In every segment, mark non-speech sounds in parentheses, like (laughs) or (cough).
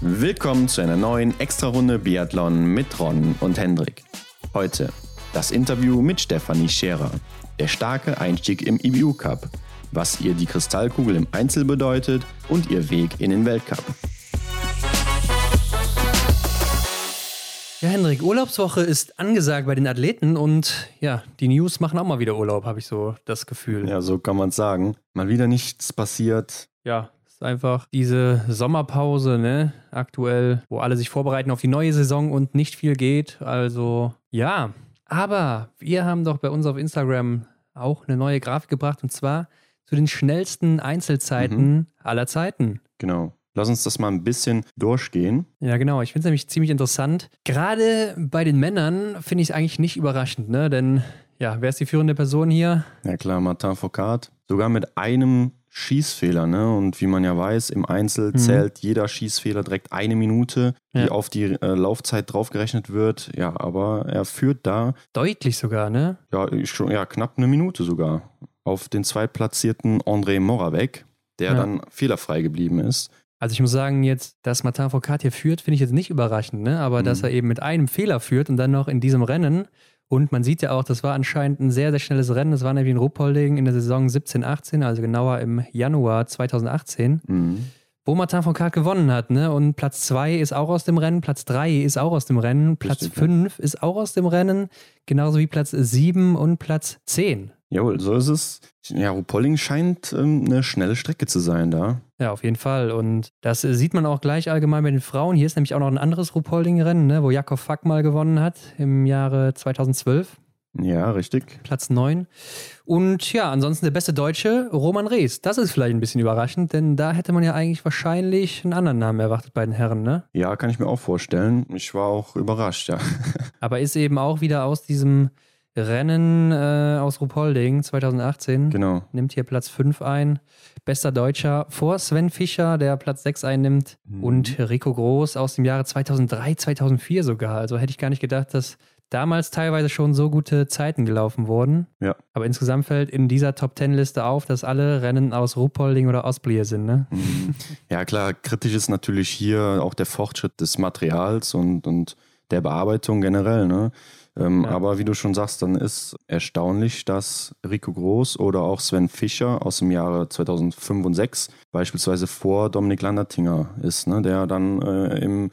Willkommen zu einer neuen Extrarunde Biathlon mit Ron und Hendrik. Heute das Interview mit Stefanie Scherer. Der starke Einstieg im IBU Cup, was ihr die Kristallkugel im Einzel bedeutet und ihr Weg in den Weltcup. Ja, Hendrik, Urlaubswoche ist angesagt bei den Athleten und ja, die News machen auch mal wieder Urlaub, habe ich so das Gefühl. Ja, so kann man es sagen. Mal wieder nichts passiert. Ja, ist einfach diese Sommerpause, ne, aktuell, wo alle sich vorbereiten auf die neue Saison und nicht viel geht. Also, ja. Aber wir haben doch bei uns auf Instagram auch eine neue Grafik gebracht und zwar zu den schnellsten Einzelzeiten mhm. aller Zeiten. Genau. Lass uns das mal ein bisschen durchgehen. Ja, genau. Ich finde es nämlich ziemlich interessant. Gerade bei den Männern finde ich es eigentlich nicht überraschend, ne? Denn, ja, wer ist die führende Person hier? Ja, klar, Martin Foucault. Sogar mit einem Schießfehler, ne? Und wie man ja weiß, im Einzel mhm. zählt jeder Schießfehler direkt eine Minute, die ja. auf die äh, Laufzeit draufgerechnet wird. Ja, aber er führt da. Deutlich sogar, ne? Ja, schon, ja knapp eine Minute sogar. Auf den zweitplatzierten André Moravec, der ja. dann fehlerfrei geblieben ist. Also ich muss sagen, jetzt, dass Martin Foucault hier führt, finde ich jetzt nicht überraschend, ne? aber mhm. dass er eben mit einem Fehler führt und dann noch in diesem Rennen und man sieht ja auch, das war anscheinend ein sehr, sehr schnelles Rennen. Das war nämlich in Ruppolding in der Saison 17, 18, also genauer im Januar 2018. Mhm wo Martin Foucault gewonnen hat. Ne? Und Platz 2 ist auch aus dem Rennen, Platz 3 ist auch aus dem Rennen, Platz 5 ist auch aus dem Rennen, genauso wie Platz 7 und Platz 10. Jawohl, so ist es. Ja, Ruppolding scheint ähm, eine schnelle Strecke zu sein da. Ja, auf jeden Fall. Und das äh, sieht man auch gleich allgemein bei den Frauen. Hier ist nämlich auch noch ein anderes Ruppolding-Rennen, ne, wo Jakob Fack mal gewonnen hat im Jahre 2012. Ja, richtig. Platz 9. Und ja, ansonsten der beste Deutsche, Roman Rees. Das ist vielleicht ein bisschen überraschend, denn da hätte man ja eigentlich wahrscheinlich einen anderen Namen erwartet bei den Herren, ne? Ja, kann ich mir auch vorstellen. Ich war auch überrascht, ja. (laughs) Aber ist eben auch wieder aus diesem Rennen äh, aus Ruhpolding 2018. Genau. Nimmt hier Platz 5 ein. Bester Deutscher vor Sven Fischer, der Platz 6 einnimmt. Mhm. Und Rico Groß aus dem Jahre 2003, 2004 sogar. Also hätte ich gar nicht gedacht, dass damals teilweise schon so gute Zeiten gelaufen wurden. Ja. Aber insgesamt fällt in dieser Top Ten Liste auf, dass alle Rennen aus Ruhpolding oder Ostblier sind. Ne? Mhm. Ja, klar, kritisch ist natürlich hier auch der Fortschritt des Materials und, und der Bearbeitung generell. Ne? Ähm, ja. Aber wie du schon sagst, dann ist erstaunlich, dass Rico Groß oder auch Sven Fischer aus dem Jahre 2005 und 2006 beispielsweise vor Dominik Landertinger ist, ne? der dann äh, im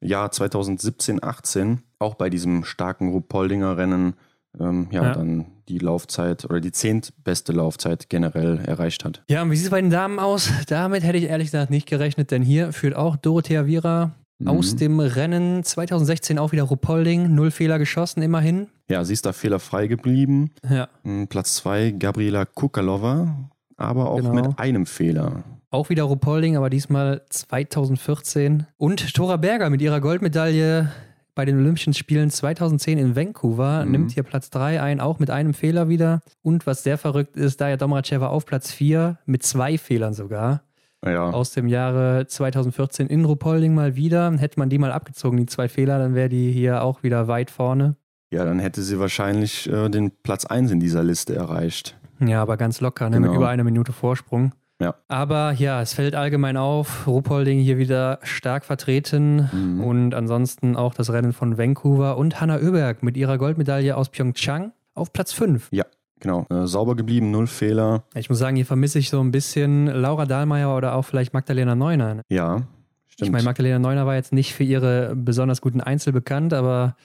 Jahr 2017, 18 auch bei diesem starken Rupoldinger Rennen ähm, ja, ja, dann die Laufzeit oder die zehntbeste Laufzeit generell erreicht hat. Ja, und wie sieht es bei den Damen aus? Damit hätte ich ehrlich gesagt nicht gerechnet, denn hier führt auch Dorothea Viera Mhm. Aus dem Rennen 2016 auch wieder Rupolding, null Fehler geschossen, immerhin. Ja, sie ist da fehlerfrei geblieben. Ja. Mm, Platz 2 Gabriela Kukalova, aber auch genau. mit einem Fehler. Auch wieder Rupolding, aber diesmal 2014. Und Tora Berger mit ihrer Goldmedaille bei den Olympischen Spielen 2010 in Vancouver mhm. nimmt hier Platz 3 ein, auch mit einem Fehler wieder. Und was sehr verrückt ist, Daya Domracheva auf Platz 4 mit zwei Fehlern sogar ja. aus dem Jahre 2014 in Rupolding mal wieder. Hätte man die mal abgezogen, die zwei Fehler, dann wäre die hier auch wieder weit vorne. Ja, dann hätte sie wahrscheinlich äh, den Platz 1 in dieser Liste erreicht. Ja, aber ganz locker, ne? Genau. mit über einer Minute Vorsprung. Ja. Aber ja, es fällt allgemein auf, Rupolding hier wieder stark vertreten mhm. und ansonsten auch das Rennen von Vancouver und Hanna Oeberg mit ihrer Goldmedaille aus Pyeongchang auf Platz 5. Ja, Genau, äh, sauber geblieben, null Fehler. Ich muss sagen, hier vermisse ich so ein bisschen Laura Dahlmeier oder auch vielleicht Magdalena Neuner. Ne? Ja, stimmt. Ich meine, Magdalena Neuner war jetzt nicht für ihre besonders guten Einzel bekannt, aber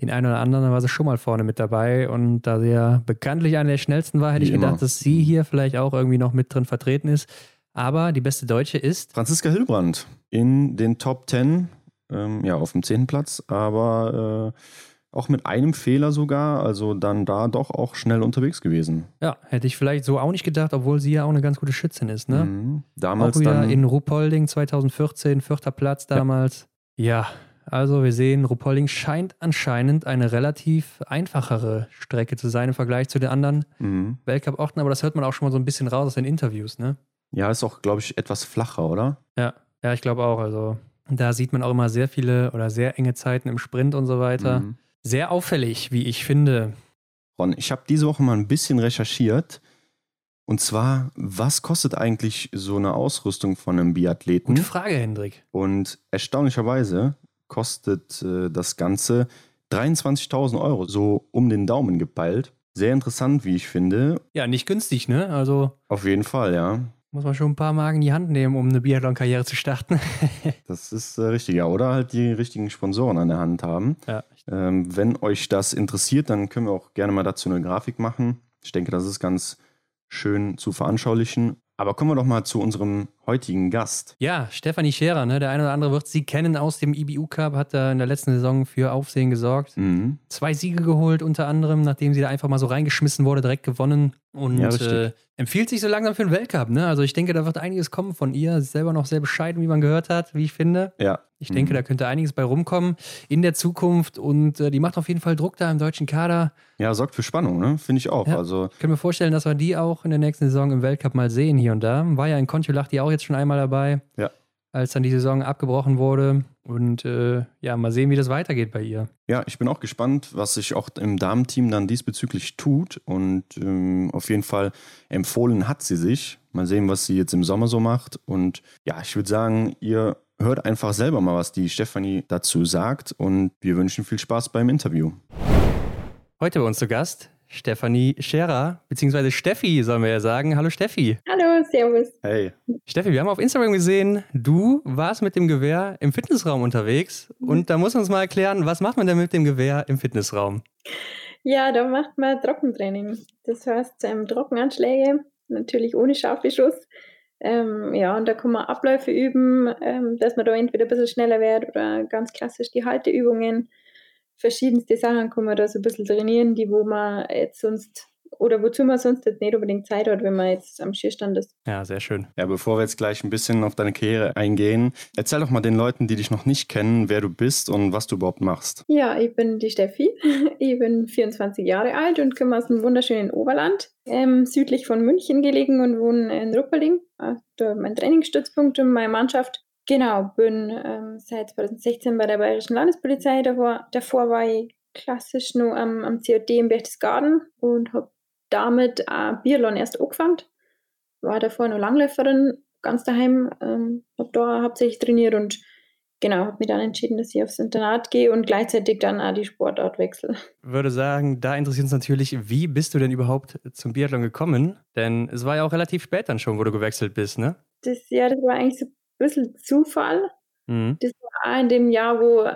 den einen oder anderen war sie schon mal vorne mit dabei. Und da sie ja bekanntlich eine der schnellsten war, hätte Wie ich gedacht, immer. dass sie hier vielleicht auch irgendwie noch mit drin vertreten ist. Aber die beste Deutsche ist. Franziska Hilbrand in den Top 10, ähm, ja, auf dem 10. Platz, aber. Äh, auch mit einem Fehler sogar, also dann da doch auch schnell unterwegs gewesen. Ja, hätte ich vielleicht so auch nicht gedacht, obwohl sie ja auch eine ganz gute Schützin ist, ne? Mhm. Damals auch wieder dann in Ruhpolding 2014, vierter Platz damals. Ja. ja, also wir sehen, Ruhpolding scheint anscheinend eine relativ einfachere Strecke zu sein im Vergleich zu den anderen mhm. Weltcup-Orten, aber das hört man auch schon mal so ein bisschen raus aus den Interviews, ne? Ja, ist auch, glaube ich, etwas flacher, oder? Ja, ja, ich glaube auch. Also da sieht man auch immer sehr viele oder sehr enge Zeiten im Sprint und so weiter. Mhm. Sehr auffällig, wie ich finde. Ron, ich habe diese Woche mal ein bisschen recherchiert. Und zwar, was kostet eigentlich so eine Ausrüstung von einem Biathleten? Gute Frage, Hendrik. Und erstaunlicherweise kostet äh, das Ganze 23.000 Euro, so um den Daumen gepeilt. Sehr interessant, wie ich finde. Ja, nicht günstig, ne? Also. Auf jeden Fall, ja. Muss man schon ein paar Marken in die Hand nehmen, um eine Biathlon-Karriere zu starten. (laughs) das ist äh, richtig, ja. Oder halt die richtigen Sponsoren an der Hand haben. Ja. Ähm, wenn euch das interessiert, dann können wir auch gerne mal dazu eine Grafik machen. Ich denke, das ist ganz schön zu veranschaulichen. Aber kommen wir doch mal zu unserem heutigen Gast. Ja, Stefanie Scherer, ne? der eine oder andere wird sie kennen aus dem IBU Cup, hat da in der letzten Saison für Aufsehen gesorgt. Mhm. Zwei Siege geholt, unter anderem, nachdem sie da einfach mal so reingeschmissen wurde, direkt gewonnen. Und Ja, äh, empfiehlt sich so langsam für den Weltcup. Ne? Also ich denke, da wird einiges kommen von ihr. Ist selber noch sehr bescheiden, wie man gehört hat, wie ich finde. Ja. Ich denke, Mhm. da könnte einiges bei rumkommen in der Zukunft. Und äh, die macht auf jeden Fall Druck da im deutschen Kader. Ja, sorgt für Spannung, ne? Finde ich auch. Ja. Also, Ich kann mir vorstellen, dass wir die auch in der nächsten Saison im Weltcup mal sehen hier und da. War ja in Kontiolahti auch jetzt schon einmal dabei. Ja. Als dann die Saison abgebrochen wurde. Und äh, ja, mal sehen, wie das weitergeht bei ihr. ja, ich bin auch gespannt, was sich auch im Damenteam dann diesbezüglich tut. Und ähm, auf jeden Fall empfohlen hat sie sich. Mal sehen, was sie jetzt im Sommer so macht. Und ja, ich würde sagen, ihr hört einfach selber mal, was die Stefanie dazu sagt. Und wir wünschen viel Spaß beim Interview. Heute bei uns zu Gast Stefanie Scherer, beziehungsweise Steffi, sollen wir ja sagen. Hallo Steffi. Hallo, Servus. Hey. Steffi, wir haben auf Instagram gesehen, du warst mit dem Gewehr im Fitnessraum unterwegs. Und da muss uns mal erklären, was macht man denn mit dem Gewehr im Fitnessraum? Ja, da macht man Trockentraining. Das heißt, ähm, Trockenanschläge, natürlich ohne Scharfbeschuss. Ähm, ja, und da kann man Abläufe üben, ähm, dass man da entweder ein bisschen schneller wird oder ganz klassisch die Halteübungen. Verschiedenste Sachen kann man da so ein bisschen trainieren, die wo man jetzt sonst oder wozu man sonst jetzt nicht unbedingt Zeit hat, wenn man jetzt am Schierstand ist. Ja, sehr schön. Ja, bevor wir jetzt gleich ein bisschen auf deine Karriere eingehen, erzähl doch mal den Leuten, die dich noch nicht kennen, wer du bist und was du überhaupt machst. Ja, ich bin die Steffi. (laughs) Ich bin 24 Jahre alt und komme aus dem wunderschönen Oberland, ähm, südlich von München gelegen und wohne in Ruppelding. Äh, Da mein Trainingsstützpunkt und meine Mannschaft. Genau, bin ähm, seit 2016 bei der Bayerischen Landespolizei. Davor, davor war ich klassisch nur am, am COD in Berchtesgaden und habe damit äh, Biathlon erst angefangen. War davor nur Langläuferin, ganz daheim. Ähm, habe da hauptsächlich trainiert und genau, habe mich dann entschieden, dass ich aufs Internat gehe und gleichzeitig dann auch die Sportart wechsle. Würde sagen, da interessiert uns natürlich, wie bist du denn überhaupt zum Biathlon gekommen? Denn es war ja auch relativ spät dann schon, wo du gewechselt bist, ne? Das Jahr, das war eigentlich so ein bisschen Zufall. Mhm. Das war in dem Jahr, wo,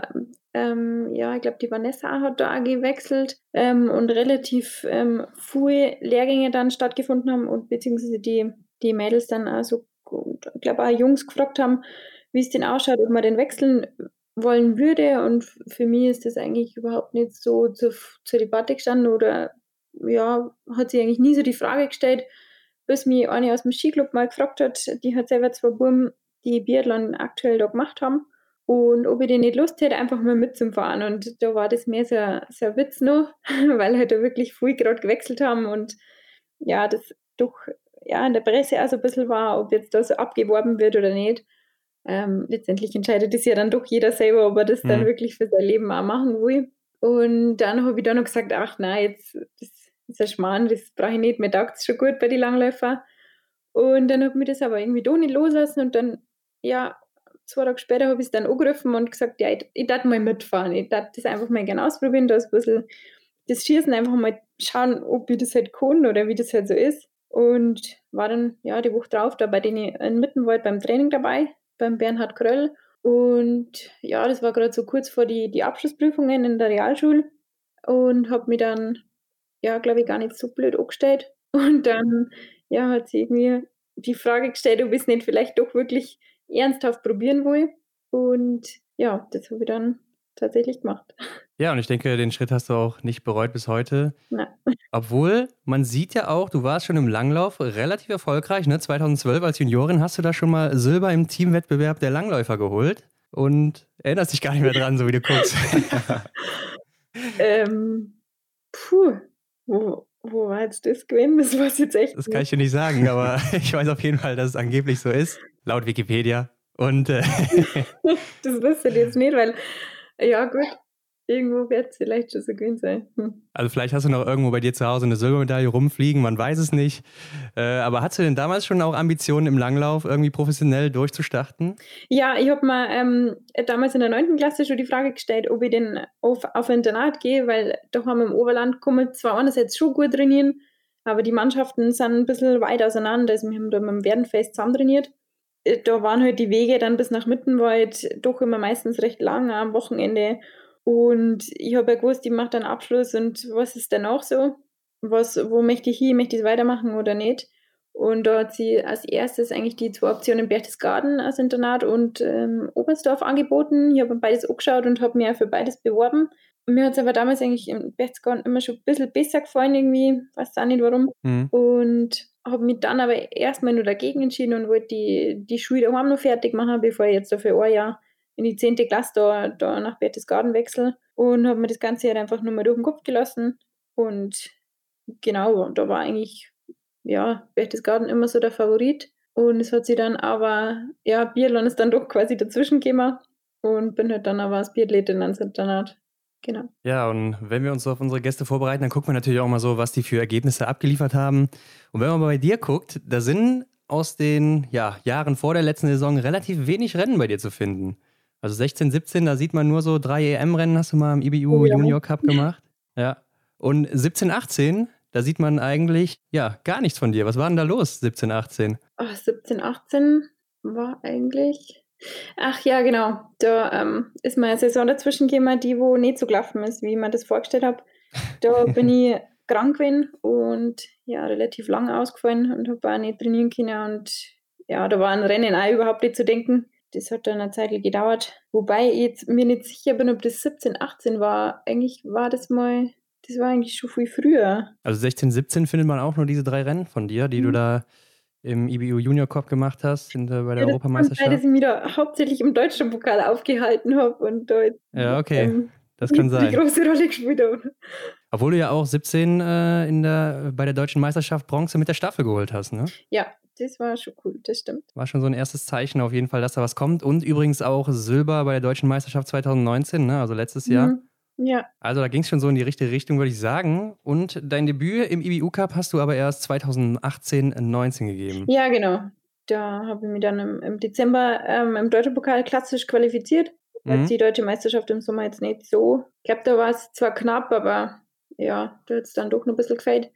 ähm, ja, ich glaube, die Vanessa hat da gewechselt ähm, und relativ ähm, viele Lehrgänge dann stattgefunden haben und beziehungsweise die, die Mädels dann auch so, ich glaube auch Jungs gefragt haben, wie es denn ausschaut, ob man den wechseln wollen würde. Und für mich ist das eigentlich überhaupt nicht so zur, zur Debatte gestanden oder ja, hat sich eigentlich nie so die Frage gestellt, bis mich eine aus dem Skiclub mal gefragt hat, die hat selber zwei Buben, die Biathlon aktuell da gemacht haben. Und ob ich denn nicht Lust hätte, einfach mal mitzufahren. Und da war das mehr so, so ein Witz noch, (laughs) weil halt da wirklich viel gerade gewechselt haben und ja, das doch ja, in der Presse auch so ein bisschen war, ob jetzt da so abgeworben wird oder nicht. Ähm, letztendlich entscheidet es ja dann doch jeder selber, ob er das dann Mhm. wirklich für sein Leben auch machen will. Und dann habe ich dann noch gesagt, ach nein, jetzt das ist ein Schmarrn, das brauche ich nicht, mir taugt es schon gut bei den Langläufer. Und dann habe ich mir das aber irgendwie doch nicht loslassen und dann, ja, zwei Tage später habe ich es dann angerufen und gesagt, ja, ich, ich darf mal mitfahren, ich darf das einfach mal gerne ausprobieren, das ein bisschen das Schießen einfach mal schauen, ob ich das halt kann oder wie das halt so ist. Und war dann ja die Woche drauf da bei denen in Mittenwald beim Training dabei, beim Bernhard Kröll. Und ja, das war gerade so kurz vor die, die Abschlussprüfungen in der Realschule und habe mich dann, ja, glaube ich, gar nicht so blöd angestellt. Und dann, ja, hat sie irgendwie die Frage gestellt, ob ich es nicht vielleicht doch wirklich ernsthaft probieren will. Und ja, das habe ich dann tatsächlich gemacht. Ja, und ich denke, den Schritt hast du auch nicht bereut bis heute. Nein. Obwohl, man sieht ja auch, du warst schon im Langlauf relativ erfolgreich. Ne? 2012 als Juniorin hast du da schon mal Silber im Teamwettbewerb der Langläufer geholt. Und erinnerst dich gar nicht mehr dran, so wie du guckst. (laughs) (laughs) Ähm, puh, wo, wo war jetzt das gewesen? Das war jetzt echt. Das kann ich dir nicht sagen, aber (laughs) ich weiß auf jeden Fall, dass es angeblich so ist, laut Wikipedia. Und äh, (laughs) (laughs) das wüsste ich jetzt nicht, weil, ja, gut. irgendwo wird es vielleicht schon so gewesen sein. Hm. Also vielleicht hast du noch irgendwo bei dir zu Hause eine Silbermedaille rumfliegen, man weiß es nicht. Äh, aber hast du denn damals schon auch Ambitionen im Langlauf irgendwie professionell durchzustarten? Ja, ich habe mir ähm, damals in der 9. Klasse schon die Frage gestellt, ob ich denn auf, auf ein Internat gehe, weil da haben wir im Oberland kommen zwar einerseits schon gut trainieren, aber die Mannschaften sind ein bisschen weit auseinander. Also wir haben da mit dem Werdenfest zusammen trainiert. Da waren halt die Wege dann bis nach Mittenwald doch immer meistens recht lang am Wochenende. Und ich habe ja gewusst, ich mache dann Abschluss und was ist danach so? Was, wo möchte ich hin? Möchte ich es weitermachen oder nicht? Und da hat sie als erstes eigentlich die zwei Optionen Berchtesgaden als Internat und ähm, Oberstdorf angeboten. Ich habe beides angeschaut und habe mir für beides beworben. Mir hat es aber damals eigentlich im Berchtesgaden immer schon ein bisschen besser gefallen, irgendwie, weiß auch nicht warum. Mhm. Und habe mich dann aber erstmal nur dagegen entschieden und wollte die, die Schule daheim noch fertig machen, bevor ich jetzt dafür ein Jahr in die 10. Klasse da, da nach Berchtesgaden wechsel und habe mir das Ganze halt einfach nur mal durch den Kopf gelassen. Und genau, da war eigentlich, ja, Berchtesgaden immer so der Favorit. Und es hat sich dann aber, ja, Biathlon ist dann doch quasi dazwischen gekommen und bin halt dann aber als Biathletin ans Internat. Genau. Ja, und wenn wir uns auf unsere Gäste vorbereiten, dann gucken wir natürlich auch mal so, was die für Ergebnisse abgeliefert haben. Und wenn man bei dir guckt, da sind aus den ja, Jahren vor der letzten Saison relativ wenig Rennen bei dir zu finden. Also 16, 17, da sieht man nur so drei EM-Rennen, hast du mal im IBU oh, ja. Junior Cup gemacht. Ja. Und 17, 18, da sieht man eigentlich ja gar nichts von dir. Was war denn da los, 17, 18? Oh, 17, 18 war eigentlich. Ach ja, genau. Da ähm, ist meine Saison dazwischen gekommen, die wo nicht so gelaufen ist, wie ich mir das vorgestellt habe. Da (laughs) bin ich krank gewesen und ja, relativ lang ausgefallen und habe auch nicht trainieren können. Und ja, da war ein Rennen auch überhaupt nicht zu denken. Das hat dann eine Zeit gedauert. Wobei ich jetzt mir nicht sicher bin, ob das 17, 18 war. Eigentlich war das mal, das war eigentlich schon viel früher. Also 16, 17 findet man auch nur diese drei Rennen von dir, die mhm. du da im IBU Junior Cup gemacht hast, in der, bei der ja, Europameisterschaft. Weil ich mich da hauptsächlich im deutschen Pokal aufgehalten habe und dort. Ja, okay. Ähm, das kann sein. Die große Rolle gespielt habe. Obwohl du ja auch 17 äh, in der, bei der deutschen Meisterschaft Bronze mit der Staffel geholt hast, ne? Ja, das war schon cool, das stimmt. War schon so ein erstes Zeichen auf jeden Fall, dass da was kommt. Und übrigens auch Silber bei der deutschen Meisterschaft 2019, ne? also letztes Jahr. Ja. Also da ging es schon so in die richtige Richtung, würde ich sagen. Und dein Debüt im IBU Cup hast du aber erst 2018, 19 gegeben. Ja, genau. Da habe ich mich dann im, im Dezember ähm, im Deutschen Pokal klassisch qualifiziert. Mhm. Die deutsche Meisterschaft im Sommer jetzt nicht so. Ich glaube, da war es zwar knapp, aber ja, da hat es dann doch noch ein bisschen gefällt.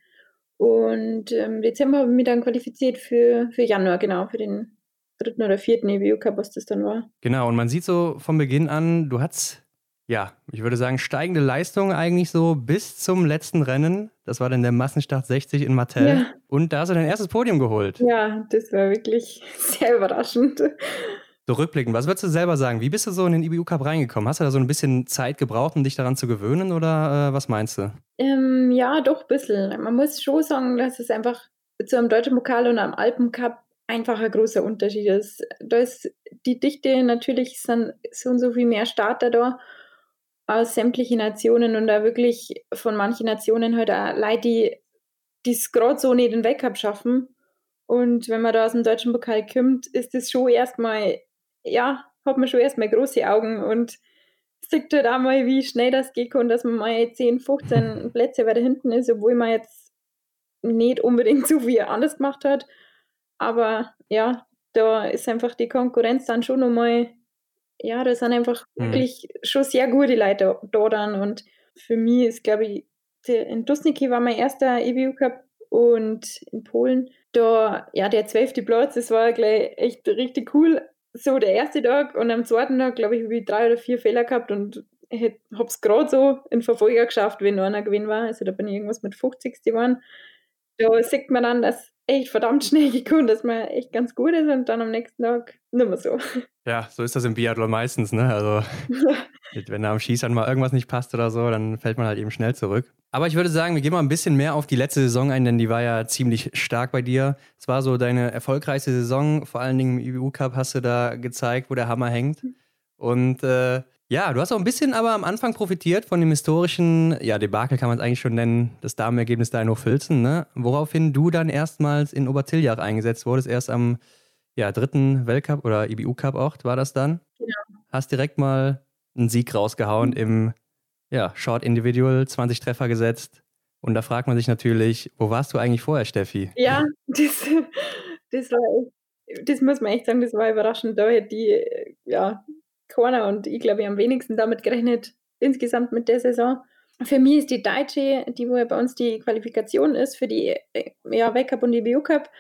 Und im ähm, Dezember habe ich mich dann qualifiziert für, für Januar, genau, für den dritten oder vierten EBU Cup, was das dann war. Genau, und man sieht so von Beginn an, du hattest, ja, ich würde sagen, steigende Leistung eigentlich so bis zum letzten Rennen. Das war dann der Massenstart 60 in Martel. Ja. Und da hast du dein erstes Podium geholt. Ja, das war wirklich (laughs) sehr überraschend. So rückblickend, was würdest du selber sagen? Wie bist du so in den IBU Cup reingekommen? Hast du da so ein bisschen Zeit gebraucht, um dich daran zu gewöhnen oder äh, was meinst du? Ähm, ja, doch ein bisschen. Man muss schon sagen, dass es einfach zu einem deutschen Pokal und einem Alpencup einfach ein großer Unterschied ist. Da ist die Dichte natürlich sind so und so viel mehr Starter da aus sämtlichen Nationen und da wirklich von manchen Nationen halt auch Leute, die es gerade so nicht den Weltcup schaffen. Und wenn man da aus dem deutschen Pokal kommt, ist das schon erstmal ja, hat man schon erstmal große Augen und sieht halt auch mal, wie schnell das geht und dass man mal 10, 15 (laughs) Plätze weiter hinten ist, obwohl man jetzt nicht unbedingt (laughs) so viel anders gemacht hat. Aber ja, da ist einfach die Konkurrenz dann schon nochmal, ja, da sind einfach mhm. wirklich schon sehr gute Leute da dann. Und für mich ist, glaube ich, in Dusniki war mein erster EBU Cup und in Polen, da, ja, der zwölfte Platz, das war gleich echt richtig cool so der erste Tag und am zweiten Tag, glaube ich, habe ich drei oder vier Fehler gehabt und habe es gerade so in Verfolger geschafft, wenn nur einer gewinn war. Also da bin ich irgendwas mit 50 geworden. Da sieht man dann, dass echt verdammt schnell gekommen, dass man echt ganz gut ist und dann am nächsten Tag nicht mehr so. Ja, so ist das im Biathlon meistens, ne? Also (laughs) wenn da am Schießern mal irgendwas nicht passt oder so, dann fällt man halt eben schnell zurück. Aber ich würde sagen, wir gehen mal ein bisschen mehr auf die letzte Saison ein, denn die war ja ziemlich stark bei dir. Es war so deine erfolgreichste Saison, vor allen Dingen im IBU Cup hast du da gezeigt, wo der Hammer hängt. Und äh, ja, du hast auch ein bisschen aber am Anfang profitiert von dem historischen, ja, Debakel kann man es eigentlich schon nennen, das Damenergebnis da in Hochfilzen, ne? Woraufhin du dann erstmals in Obertiljach eingesetzt wurdest, erst am ja, dritten Weltcup oder IBU Cup auch, war das dann? Genau. Hast direkt mal einen Sieg rausgehauen im ja, Short Individual, 20 Treffer gesetzt. Und da fragt man sich natürlich, wo warst du eigentlich vorher, Steffi? Ja, (laughs) das, das war das muss man echt sagen, das war überraschend. Da hätte die, ja, keiner und ich glaube, ich am wenigsten damit gerechnet, insgesamt mit der Saison. Für mich ist die Deutsche, die wo ja bei uns die Qualifikation ist für die äh, ja, Weltcup und die BU Cup,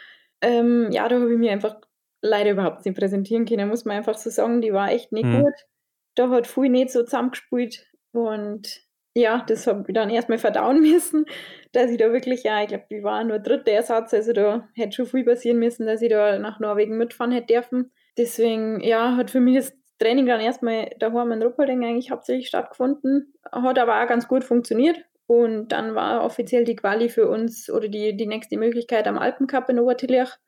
ähm, ja, da habe ich mich einfach leider überhaupt nicht präsentieren können, muss man einfach so sagen. Die war echt nicht mhm. gut. Da hat viel nicht so zusammengespielt und ja, das habe ich dann erstmal verdauen (laughs) müssen, dass ich da wirklich, ja, ich glaube, ich war nur dritter Ersatz, also da hätte schon viel passieren müssen, dass ich da nach Norwegen mitfahren hätte dürfen. Deswegen, ja, hat für mich das Training dann erstmal daheim in Ruppolding eigentlich hauptsächlich stattgefunden, hat aber auch ganz gut funktioniert. Und dann war offiziell die Quali für uns oder die, die nächste Möglichkeit am Alpencup in Obertillach.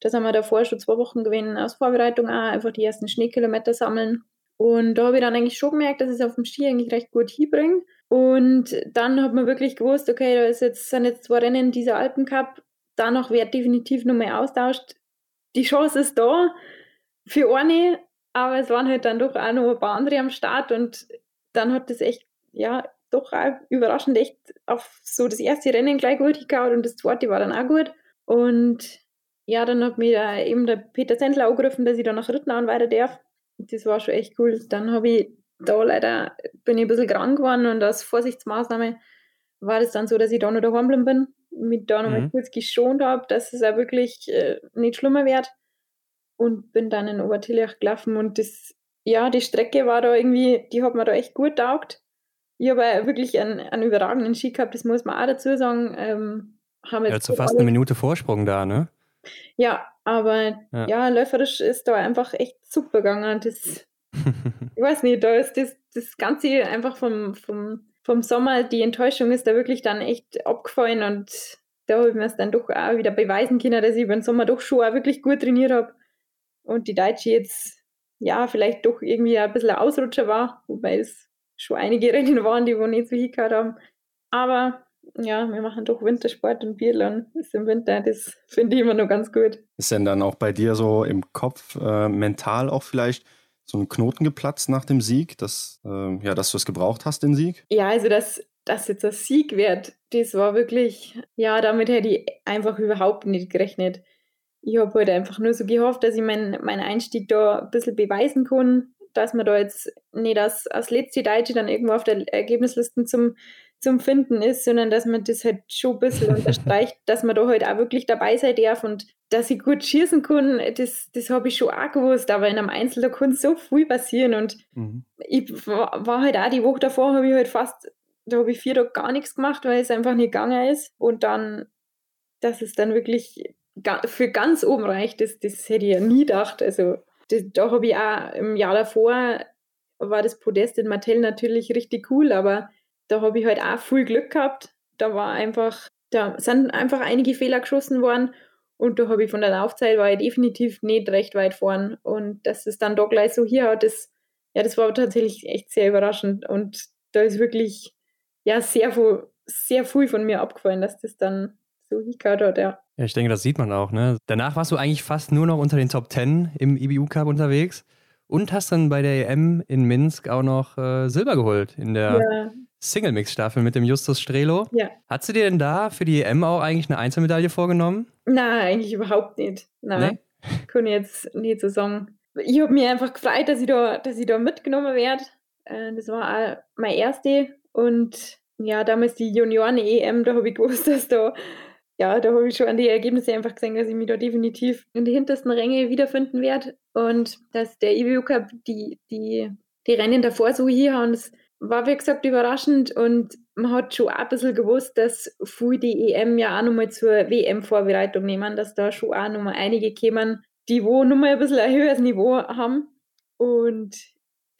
Das haben wir davor schon zwei Wochen gewinnen aus Vorbereitung auch, einfach die ersten Schneekilometer sammeln. Und da habe ich dann eigentlich schon gemerkt, dass ich es auf dem Ski eigentlich recht gut hinbringe. Und dann hat man wirklich gewusst, okay, da ist jetzt, sind jetzt zwei Rennen dieser Alpencup, danach wird definitiv nochmal austauscht. Die Chance ist da für eine, aber es waren halt dann doch auch noch ein paar andere am Start und dann hat das echt, ja, doch auch überraschend echt auf so das erste Rennen gleich gut gehauen und das zweite war dann auch gut. Und ja, dann hat mir da eben der Peter Sendler angerufen, dass ich da nach Rittenau weiter darf. Das war schon echt cool. Dann habe ich da leider, bin ich ein bisschen krank geworden und als Vorsichtsmaßnahme war das dann so, dass ich da noch daheim bin, mit da noch mhm. kurz geschont habe, dass es auch wirklich äh, nicht schlimmer wird und bin dann in Obertillach gelaufen und das, ja, die Strecke war da irgendwie, die hat mir da echt gut taugt. Ich habe wirklich einen, einen überragenden Ski gehabt, das muss man auch dazu sagen. Ähm, haben jetzt ja, fast eine Minute Vorsprung da, ne? Ja, aber ja. ja, läuferisch ist da einfach echt super gegangen. Das, (laughs) ich weiß nicht, da ist das, das Ganze einfach vom, vom, vom Sommer, die Enttäuschung ist da wirklich dann echt abgefallen und da habe ich mir es dann doch auch wieder beweisen können, dass ich über den Sommer doch schon auch wirklich gut trainiert habe und die Deutsche jetzt ja vielleicht doch irgendwie ein bisschen ein Ausrutscher war, wobei es schon einige (laughs) Rennen waren, die wo nicht so hingehört haben. Aber ja, wir machen doch Wintersport und Biathlon ist im Winter, das finde ich immer noch ganz gut. Ist denn dann auch bei dir so im Kopf äh, mental auch vielleicht so ein Knoten geplatzt nach dem Sieg, dass, äh, ja, dass du es gebraucht hast, den Sieg? Ja, also dass, dass jetzt ein Sieg wird, das war wirklich, ja, damit hätte ich einfach überhaupt nicht gerechnet ich habe halt einfach nur so gehofft, dass ich meinen mein Einstieg da ein bisschen beweisen kann, dass man da jetzt nicht als, als letzte Deutsche dann irgendwo auf der Ergebnisliste zum, zum Finden ist, sondern dass man das halt schon ein bisschen (laughs) unterstreicht, dass man da halt auch wirklich dabei sein darf und dass ich gut schießen kann, das, das habe ich schon auch gewusst, aber in einem Einzel, da kann so viel passieren und mhm. ich war, war halt auch die Woche davor, habe ich halt fast, da habe ich vier Tage gar nichts gemacht, weil es einfach nicht gegangen ist und dann, dass es dann wirklich für ganz oben reicht, das, das hätte ich ja nie gedacht. Also das, da habe ich auch im Jahr davor war das Podest in Mattel natürlich richtig cool, aber da habe ich halt auch viel Glück gehabt. Da war einfach, da sind einfach einige Fehler geschossen worden und da habe ich von der Laufzeit war ich definitiv nicht recht weit vorn. Und dass es dann da gleich so hier hat, das, ja, das war tatsächlich echt sehr überraschend. Und da ist wirklich ja sehr viel, sehr viel von mir abgefallen, dass das dann so hingehört hat, ja. Ja, ich denke, das sieht man auch. Ne? Danach warst du eigentlich fast nur noch unter den Top 10 im IBU Cup unterwegs und hast dann bei der EM in Minsk auch noch äh, Silber geholt in der ja. Single-Mix-Staffel mit dem Justus Strelo. Ja. Hast du dir denn da für die EM auch eigentlich eine Einzelmedaille vorgenommen? Nein, eigentlich überhaupt nicht. Nein, nee? kann ich jetzt nicht so sagen. Ich habe mich einfach gefreut, dass ich da, dass ich da mitgenommen werde. Äh, das war auch meine erste und ja, damals die Junioren-EM, da habe ich gewusst, dass da ja, da habe ich schon an die Ergebnisse einfach gesehen, dass ich mich da definitiv in die hintersten Ränge wiederfinden werde. Und dass der IBU Cup die, die, die Rennen davor so hier und es war wie gesagt überraschend. Und man hat schon auch ein bisschen gewusst, dass viel die EM ja auch nochmal zur WM-Vorbereitung nehmen, dass da schon auch nochmal einige kämen, die wo nochmal ein bisschen ein höheres Niveau haben. Und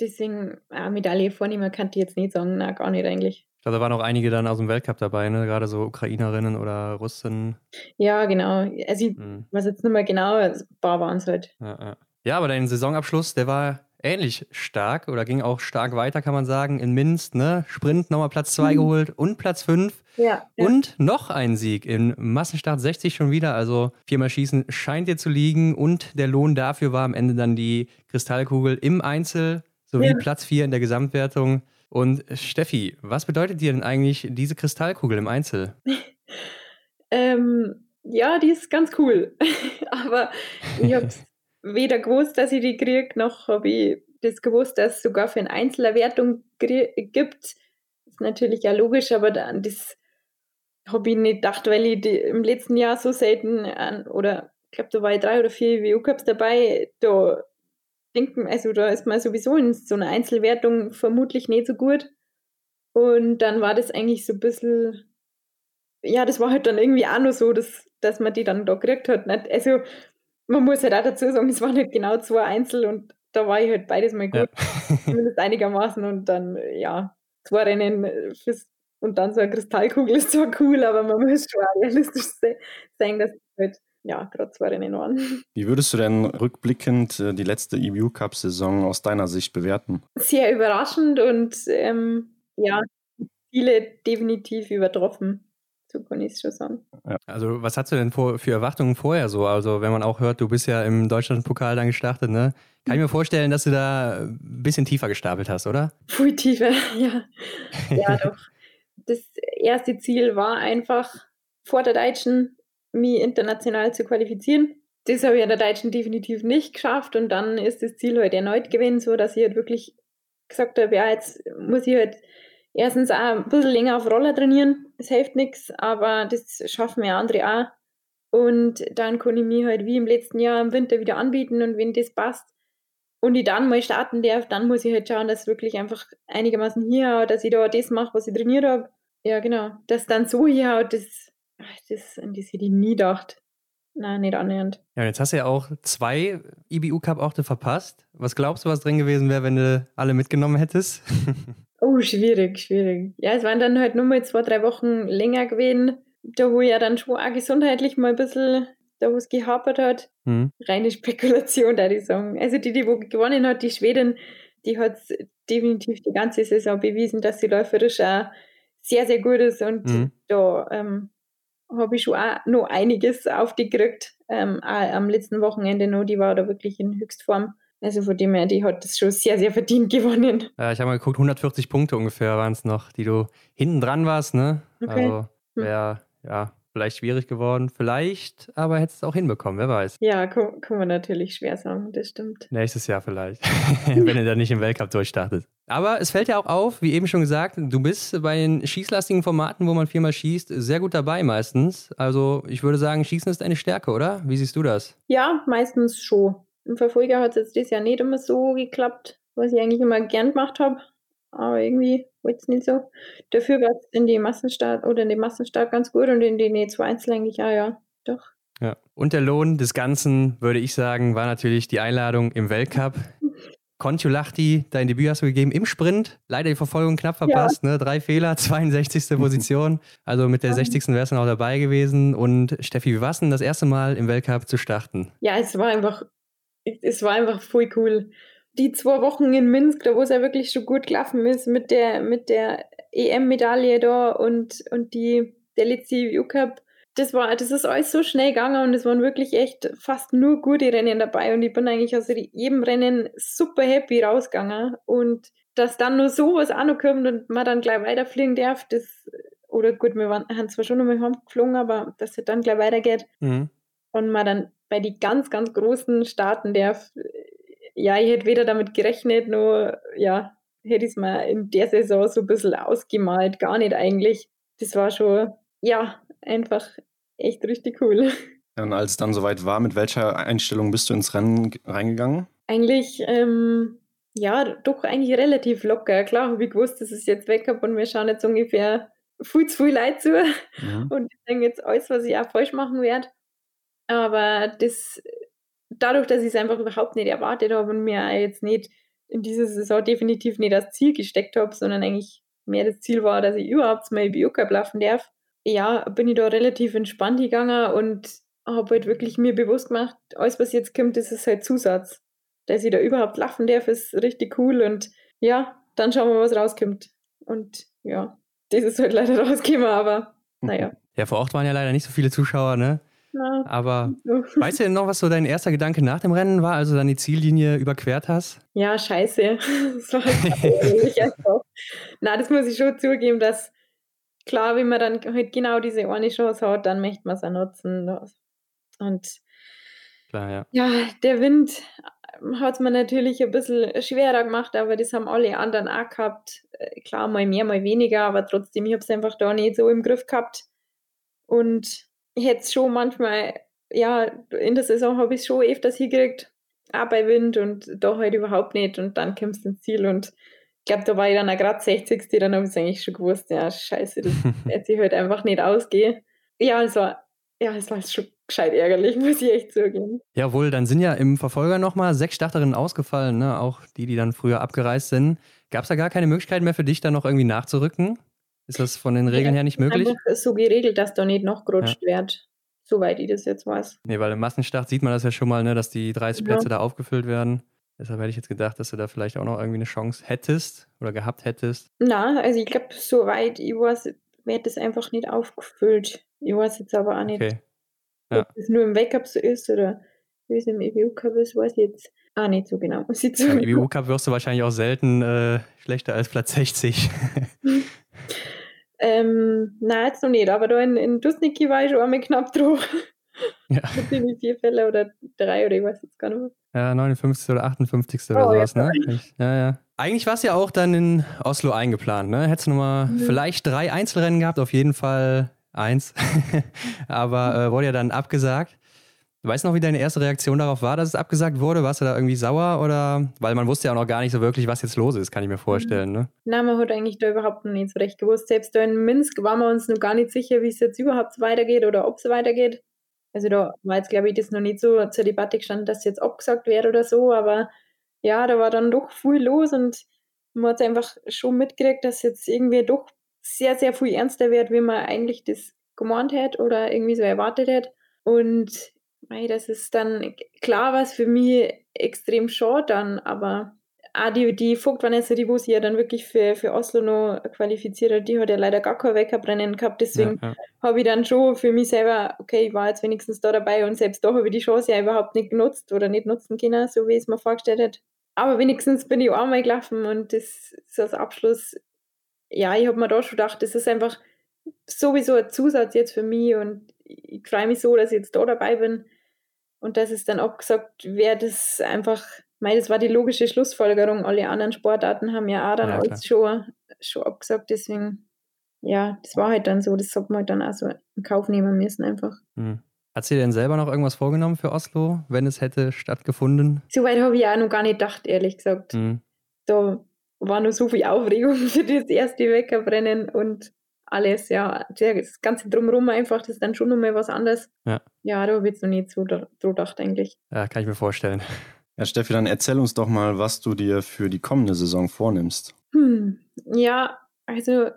deswegen eine Medaille vornehmen kann ich jetzt nicht sagen, na gar nicht eigentlich. Ich glaube, da waren auch einige dann aus dem Weltcup dabei, ne? gerade so Ukrainerinnen oder Russen. Ja, genau. Also ich mhm. weiß jetzt nicht mehr genau, ein paar waren es halt. Ja, ja. ja, aber dein Saisonabschluss, der war ähnlich stark oder ging auch stark weiter, kann man sagen. In Minsk, ne? Sprint nochmal Platz 2 mhm. geholt und Platz 5. Ja, ja, Und noch ein Sieg in Massenstart 60 schon wieder. Also viermal Schießen scheint dir zu liegen und der Lohn dafür war am Ende dann die Kristallkugel im Einzel sowie ja. Platz 4 in der Gesamtwertung. Und Steffi, was bedeutet dir denn eigentlich diese Kristallkugel im Einzel? (laughs) ähm, ja, die ist ganz cool. (laughs) Aber ich habe (laughs) weder gewusst, dass ich die kriege, noch habe ich das gewusst, dass es sogar für eine Einzelerwertung gibt. Das ist natürlich ja logisch, aber dann das habe ich nicht gedacht, weil ich im letzten Jahr so selten an, oder ich glaube, da war ich drei oder vier WU-Cups dabei, da denken, also da ist man sowieso in so einer Einzelwertung vermutlich nicht so gut. Und dann war das eigentlich so ein bisschen, ja, das war halt dann irgendwie auch nur so, dass, dass man die dann da gekriegt hat. Nicht? Also man muss halt auch dazu sagen, es waren nicht genau zwei Einzel und da war ich halt beides mal gut, ja. zumindest einigermaßen und dann, ja, zwei Rennen fürs, und dann so eine Kristallkugel (laughs) ist zwar cool, aber man muss schon realistisch sein, dass es halt ja, gerade zwei Rennen waren. (laughs) Wie würdest du denn rückblickend äh, die letzte EBU Cup-Saison aus deiner Sicht bewerten? Sehr überraschend und ähm, ja, viele definitiv übertroffen. So kann ich es schon sagen. Ja. Also, was hast du denn vor, für Erwartungen vorher so? Also, wenn man auch hört, du bist ja im Deutschlandpokal dann gestartet, ne? Kann ich mir vorstellen, dass du da ein bisschen tiefer gestapelt hast, oder? Viel tiefer, (laughs) ja. Ja, doch. (laughs) Das erste Ziel war einfach vor der Deutschen mich international zu qualifizieren. Das habe ich an der Deutschen definitiv nicht geschafft und dann ist das Ziel halt erneut gewesen, so dass ich halt wirklich gesagt habe, ja, jetzt muss ich halt erstens auch ein bisschen länger auf Roller trainieren, es hilft nichts, aber das schaffen ja andere auch. Und dann kann ich mich halt wie im letzten Jahr im Winter wieder anbieten und wenn das passt und ich dann mal starten darf, dann muss ich halt schauen, dass es wirklich einfach einigermaßen hier dass ich da das mache, was ich trainiert habe. Ja, genau. Dass dann so hier das das, an das hätte ich nie gedacht. Nein, nicht annähernd. Ja, jetzt hast du ja auch zwei IBU Cup Orte verpasst. Was glaubst du, was drin gewesen wäre, wenn du alle mitgenommen hättest? (laughs) oh, schwierig, schwierig. Ja, es waren dann halt nur mal zwei, drei Wochen länger gewesen, da wo ja dann schon auch gesundheitlich mal ein bisschen, da wo es gehapert hat. Mhm. Reine Spekulation, da ich sagen. Also die, die wo gewonnen hat, die Schwedin, die hat definitiv die ganze Saison bewiesen, dass sie läuferisch auch sehr, sehr gut ist und mhm. da ähm, habe ich schon auch noch einiges aufgekriegt. Ähm, am letzten Wochenende noch, die war da wirklich in Höchstform. Also von dem her, die hat das schon sehr, sehr verdient (laughs) gewonnen. Ja, ich habe mal geguckt, 140 Punkte ungefähr waren es noch, die du hinten dran warst, ne? Okay. Also hm. ja, vielleicht schwierig geworden, vielleicht, aber hättest du es auch hinbekommen, wer weiß. Ja, kann, kann man natürlich schwer sagen, das stimmt. Nächstes Jahr vielleicht, (laughs) wenn er dann nicht im Weltcup durchstartet. Aber es fällt ja auch auf, wie eben schon gesagt, du bist bei den schießlastigen Formaten, wo man viermal schießt, sehr gut dabei meistens. Also ich würde sagen, Schießen ist eine Stärke, oder? Wie siehst du das? Ja, meistens schon. Im Verfolger hat es jetzt dieses Jahr nicht immer so geklappt, was ich eigentlich immer gern gemacht habe aber irgendwie wollte es nicht so. Dafür war es in die Massenstart oder in die Massenstart ganz gut und in die ne 2 Einzel eigentlich, ja, ja, doch. Ja. Und der Lohn des Ganzen, würde ich sagen, war natürlich die Einladung im Weltcup. (laughs) Kontiolahti, dein Debüt hast du gegeben im Sprint. Leider die Verfolgung knapp verpasst, ja. ne? Drei Fehler, (laughs) 62. Position. Also mit der 60. wärst du noch dabei gewesen. Und Steffi, wie war es denn das erste Mal im Weltcup zu starten? Ja, es war einfach, es war einfach voll cool die zwei Wochen in Minsk, da wo es ja wirklich schon gut gelaufen ist mit der, mit der EM-Medaille da und, und die, der letzte EU Cup, das war, das ist alles so schnell gegangen und es waren wirklich echt fast nur gute Rennen dabei und ich bin eigentlich aus jedem Rennen super happy rausgegangen und dass dann nur sowas auch noch kommt und man dann gleich weiterfliegen darf, das, oder gut, wir waren, haben zwar schon noch mal geflogen, aber dass es dann gleich weitergeht mhm. und man dann bei die ganz, ganz großen starten darf, ja, ich hätte weder damit gerechnet, nur ja, hätte ich es mir in der Saison so ein bisschen ausgemalt. Gar nicht eigentlich. Das war schon, ja, einfach echt richtig cool. Und als es dann soweit war, mit welcher Einstellung bist du ins Rennen reingegangen? Eigentlich, ähm, ja, doch eigentlich relativ locker. Klar habe ich gewusst, dass es jetzt weg habe und wir schauen jetzt ungefähr viel zu viel Leid zu. Mhm. Und ich denke jetzt alles, was ich auch falsch machen werde. Aber das dadurch, dass ich es einfach überhaupt nicht erwartet habe und mir jetzt nicht in dieser Saison definitiv nicht das Ziel gesteckt habe, sondern eigentlich mehr das Ziel war, dass ich überhaupt mal IBU Cup laufen darf, ja, bin ich da relativ entspannt gegangen und habe halt wirklich mir bewusst gemacht, alles, was jetzt kommt, das ist halt Zusatz. Dass ich da überhaupt laufen darf, ist richtig cool und ja, dann schauen wir, was rauskommt. Und ja, das ist halt leider (laughs) rausgekommen, aber naja. Ja, vor Ort waren ja leider nicht so viele Zuschauer, ne? Aber (laughs) weißt du denn noch, was so dein erster Gedanke nach dem Rennen war, als du dann die Ziellinie überquert hast? Ja, scheiße. (laughs) Das war (laughs) halt Na, das muss ich schon zugeben, dass klar, wenn man dann halt genau diese eine Chance hat, dann möchte man es auch nutzen. Und klar, ja. ja, der Wind hat es mir natürlich ein bisschen schwerer gemacht, aber das haben alle anderen auch gehabt. Äh, klar, mal mehr, mal weniger, aber trotzdem, ich habe es einfach da nicht so im Griff gehabt. Und ich hätte es schon manchmal, ja, in der Saison habe ich es schon öfters hingekriegt, auch bei Wind und da halt überhaupt nicht. Und dann kommst du ins Ziel und ich glaube, da war ich dann auch gerade 60. Dann habe ich es eigentlich schon gewusst, ja, scheiße, das (laughs) hätte sich halt einfach nicht ausgehen. Ja, es war, ja, es war schon gescheit ärgerlich, (laughs) muss ich echt zugeben. Jawohl, dann sind ja im Verfolger nochmal sechs Starterinnen ausgefallen, ne? auch die, die dann früher abgereist sind. Gab es da gar keine Möglichkeit mehr für dich, da noch irgendwie nachzurücken? Ist das von den Regeln ja, her nicht möglich? Ist so geregelt, dass da nicht noch gerutscht ja. wird, soweit ich das jetzt weiß. Nee, weil im Massenstart sieht man das ja schon mal, ne, dass die 30 ja. Plätze da aufgefüllt werden. Deshalb hätte ich jetzt gedacht, dass du da vielleicht auch noch irgendwie eine Chance hättest oder gehabt hättest. Na, also ich glaube, soweit ich weiß, wird das einfach nicht aufgefüllt. Ich weiß jetzt aber auch nicht. Okay. Ja. Ob es nur im Wake-Up so ist oder wie es im EBU-Cup ist, weiß ich jetzt auch nicht so genau. Im EBU-Cup wirst du wahrscheinlich auch selten äh, schlechter als Platz 60. (laughs) (laughs) ähm, nein, jetzt noch nicht, aber da in, in Dusniki war ich schon einmal knapp drauf. Ja. (laughs) Mit vier Fälle oder drei oder ich weiß jetzt gar nicht mehr. Ja, 59. oder 58. Oh, oder sowas, ne? Ja, ja. Eigentlich war es ja auch dann in Oslo eingeplant, ne? Hättest du nochmal mhm. vielleicht drei Einzelrennen gehabt, auf jeden Fall eins. (laughs) Aber äh, wurde ja dann abgesagt. Weißt du noch, wie deine erste Reaktion darauf war, dass es abgesagt wurde? Warst du da irgendwie sauer oder? Weil man wusste ja auch noch gar nicht so wirklich, was jetzt los ist, kann ich mir vorstellen, ne? Nein, man hat eigentlich da überhaupt noch nicht so recht gewusst. Selbst da in Minsk waren wir uns noch gar nicht sicher, wie es jetzt überhaupt weitergeht oder ob es weitergeht. Also da war jetzt, glaube ich, das noch nicht so zur Debatte gestanden, dass jetzt abgesagt wird oder so, aber ja, da war dann doch viel los und man hat einfach schon mitgekriegt, dass jetzt irgendwie doch sehr, sehr viel ernster wird, wie man eigentlich das gemeint hätte oder irgendwie so erwartet hätte. Und das ist dann klar was für mich extrem schade dann, aber auch die, die Vogt Vanessa, die sie ja dann wirklich für, für Oslo noch qualifiziert hat, die hat ja leider gar kein Weckerbrennen gehabt, deswegen ja, ja. habe ich dann schon für mich selber, okay, ich war jetzt wenigstens da dabei und selbst da habe ich die Chance ja überhaupt nicht genutzt oder nicht nutzen können, so wie ich es mir vorgestellt hätte. Aber wenigstens bin ich auch einmal gelaufen und das ist als Abschluss, ja, ich habe mir da schon gedacht, das ist einfach sowieso ein Zusatz jetzt für mich und ich freue mich so, dass ich jetzt da dabei bin und dass es dann abgesagt wird, das einfach, mei, das war die logische Schlussfolgerung. Alle anderen Sportarten haben ja auch dann ja, alles schon, schon abgesagt, deswegen, ja, das war halt dann so, das hat man halt dann auch so in Kauf nehmen müssen einfach. Mhm. Hat sie denn selber noch irgendwas vorgenommen für Oslo, wenn es hätte stattgefunden? Soweit habe ich auch noch gar nicht gedacht, ehrlich gesagt. Mhm. Da war nur so viel Aufregung (laughs) für das erste Weckerbrennen und alles, ja, das ganze Drumherum einfach, das ist dann schon nochmal was anderes. Ja, ja da habe ich jetzt noch nicht so gedacht, eigentlich. Ja, kann ich mir vorstellen. Ja, Steffi, dann erzähl uns doch mal, was du dir für die kommende Saison vornimmst. Hm, ja, also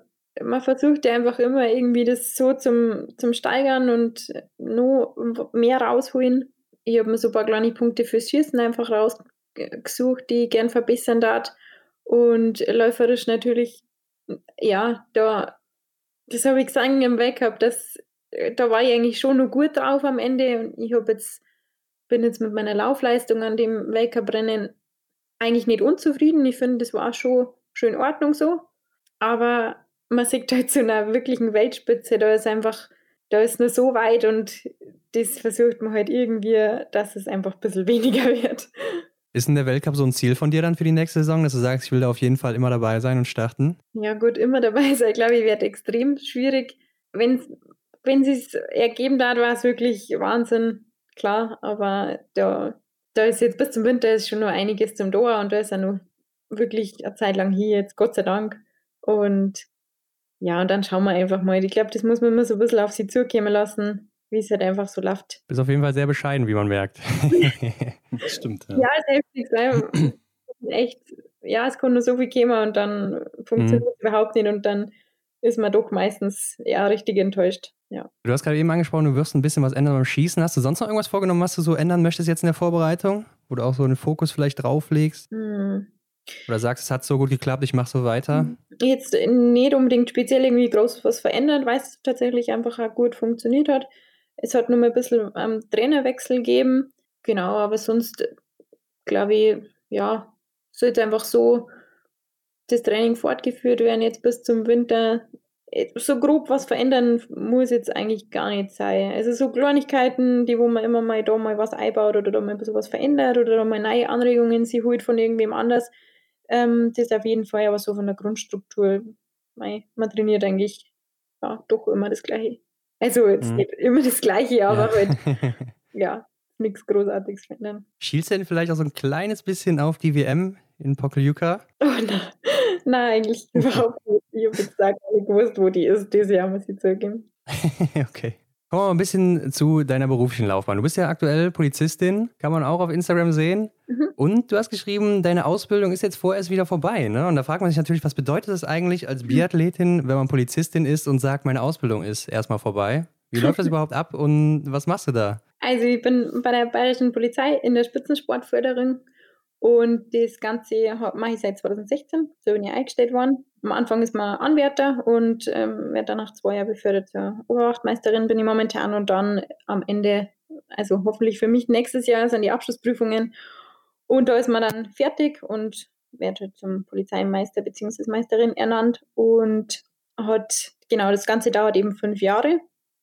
man versucht ja einfach immer irgendwie das so zum, zum Steigern und noch mehr rausholen. Ich habe mir so ein paar kleine Punkte fürs Schießen einfach rausgesucht, die ich gern verbessern darf. Und läuferisch natürlich, ja, da das habe ich gesagt im Wake-up, dass äh, da war ich eigentlich schon noch gut drauf am Ende und ich habe jetzt bin jetzt mit meiner Laufleistung an dem Wake-up-Rennen eigentlich nicht unzufrieden. Ich finde, das war schon schön in Ordnung so. Aber man sieht halt zu einer wirklichen Weltspitze, da ist einfach, da ist nur so weit und das versucht man halt irgendwie, dass es einfach ein bisschen (laughs) weniger wird. Ist denn der Weltcup so ein Ziel von dir dann für die nächste Saison, dass du sagst, ich will da auf jeden Fall immer dabei sein und starten? Ja, gut, immer dabei sein, glaube ich, wird extrem schwierig. Wenn es sich ergeben hat, war es wirklich Wahnsinn, klar, aber da, da ist jetzt bis zum Winter ist schon noch einiges zum Tor und da ist ja noch wirklich eine Zeit lang hier jetzt, Gott sei Dank. Und ja, und dann schauen wir einfach mal. Ich glaube, das muss man immer so ein bisschen auf sie zukommen lassen wie es halt einfach so läuft. Bist auf jeden Fall sehr bescheiden, wie man merkt. (laughs) das stimmt. Ja, ja es heftig sein. (clears throat) Echt, ja, es kommt nur so viel Thema und dann funktioniert mhm. es überhaupt nicht und dann ist man doch meistens ja richtig enttäuscht. Ja. Du hast gerade eben angesprochen, du wirst ein bisschen was ändern beim Schießen. Hast du sonst noch irgendwas vorgenommen, was du so ändern möchtest jetzt in der Vorbereitung? Wo du auch so einen Fokus vielleicht drauflegst? Mhm. Oder sagst, es hat so gut geklappt, ich mache so weiter? Jetzt nicht unbedingt speziell irgendwie groß was verändert, weil es tatsächlich einfach auch gut funktioniert hat. Es hat nur mal ein bisschen ähm, Trainerwechsel gegeben. Genau, aber sonst glaube ich, ja, ist einfach so, das Training fortgeführt werden jetzt bis zum Winter. So grob was verändern muss jetzt eigentlich gar nicht sein. Also so Kleinigkeiten, die wo man immer mal da mal was einbaut oder da mal ein bisschen was verändert oder da mal neue Anregungen sie holt von irgendwem anders. Ähm, das ist auf jeden Fall aber so von der Grundstruktur. Man trainiert eigentlich ja, doch immer das Gleiche. Also jetzt mhm. immer das Gleiche, aber ja. halt, (laughs) ja, nichts Großartiges verändern. Schielst du denn vielleicht auch so ein kleines bisschen auf die WM in Pokljuka? Oh nein, (laughs) nein eigentlich (laughs) überhaupt nicht. Ich habe jetzt gar nicht gewusst, wo die ist. Dieses Jahr muss ich zugeben. okay. Kommen wir mal ein bisschen zu deiner beruflichen Laufbahn. Du bist ja aktuell Polizistin, kann man auch auf Instagram sehen. Mhm. Und du hast geschrieben, deine Ausbildung ist jetzt vorerst wieder vorbei. Ne? Und da fragt man sich natürlich, was bedeutet das eigentlich als Biathletin, wenn man Polizistin ist und sagt, meine Ausbildung ist erstmal vorbei? Wie läuft das (laughs) überhaupt ab und was machst du da? Also ich bin bei der Bayerischen Polizei in der Spitzensportförderung und das Ganze mache ich seit 2016, so bin ich eingestellt worden. Am Anfang ist man Anwärter und ähm, werde dann nach zwei Jahren befördert zur Oberwachtmeisterin bin ich momentan und dann am Ende, also hoffentlich für mich nächstes Jahr sind die Abschlussprüfungen und da ist man dann fertig und werde zum Polizeimeister bzw. Meisterin ernannt und hat, genau, das Ganze dauert eben fünf Jahre.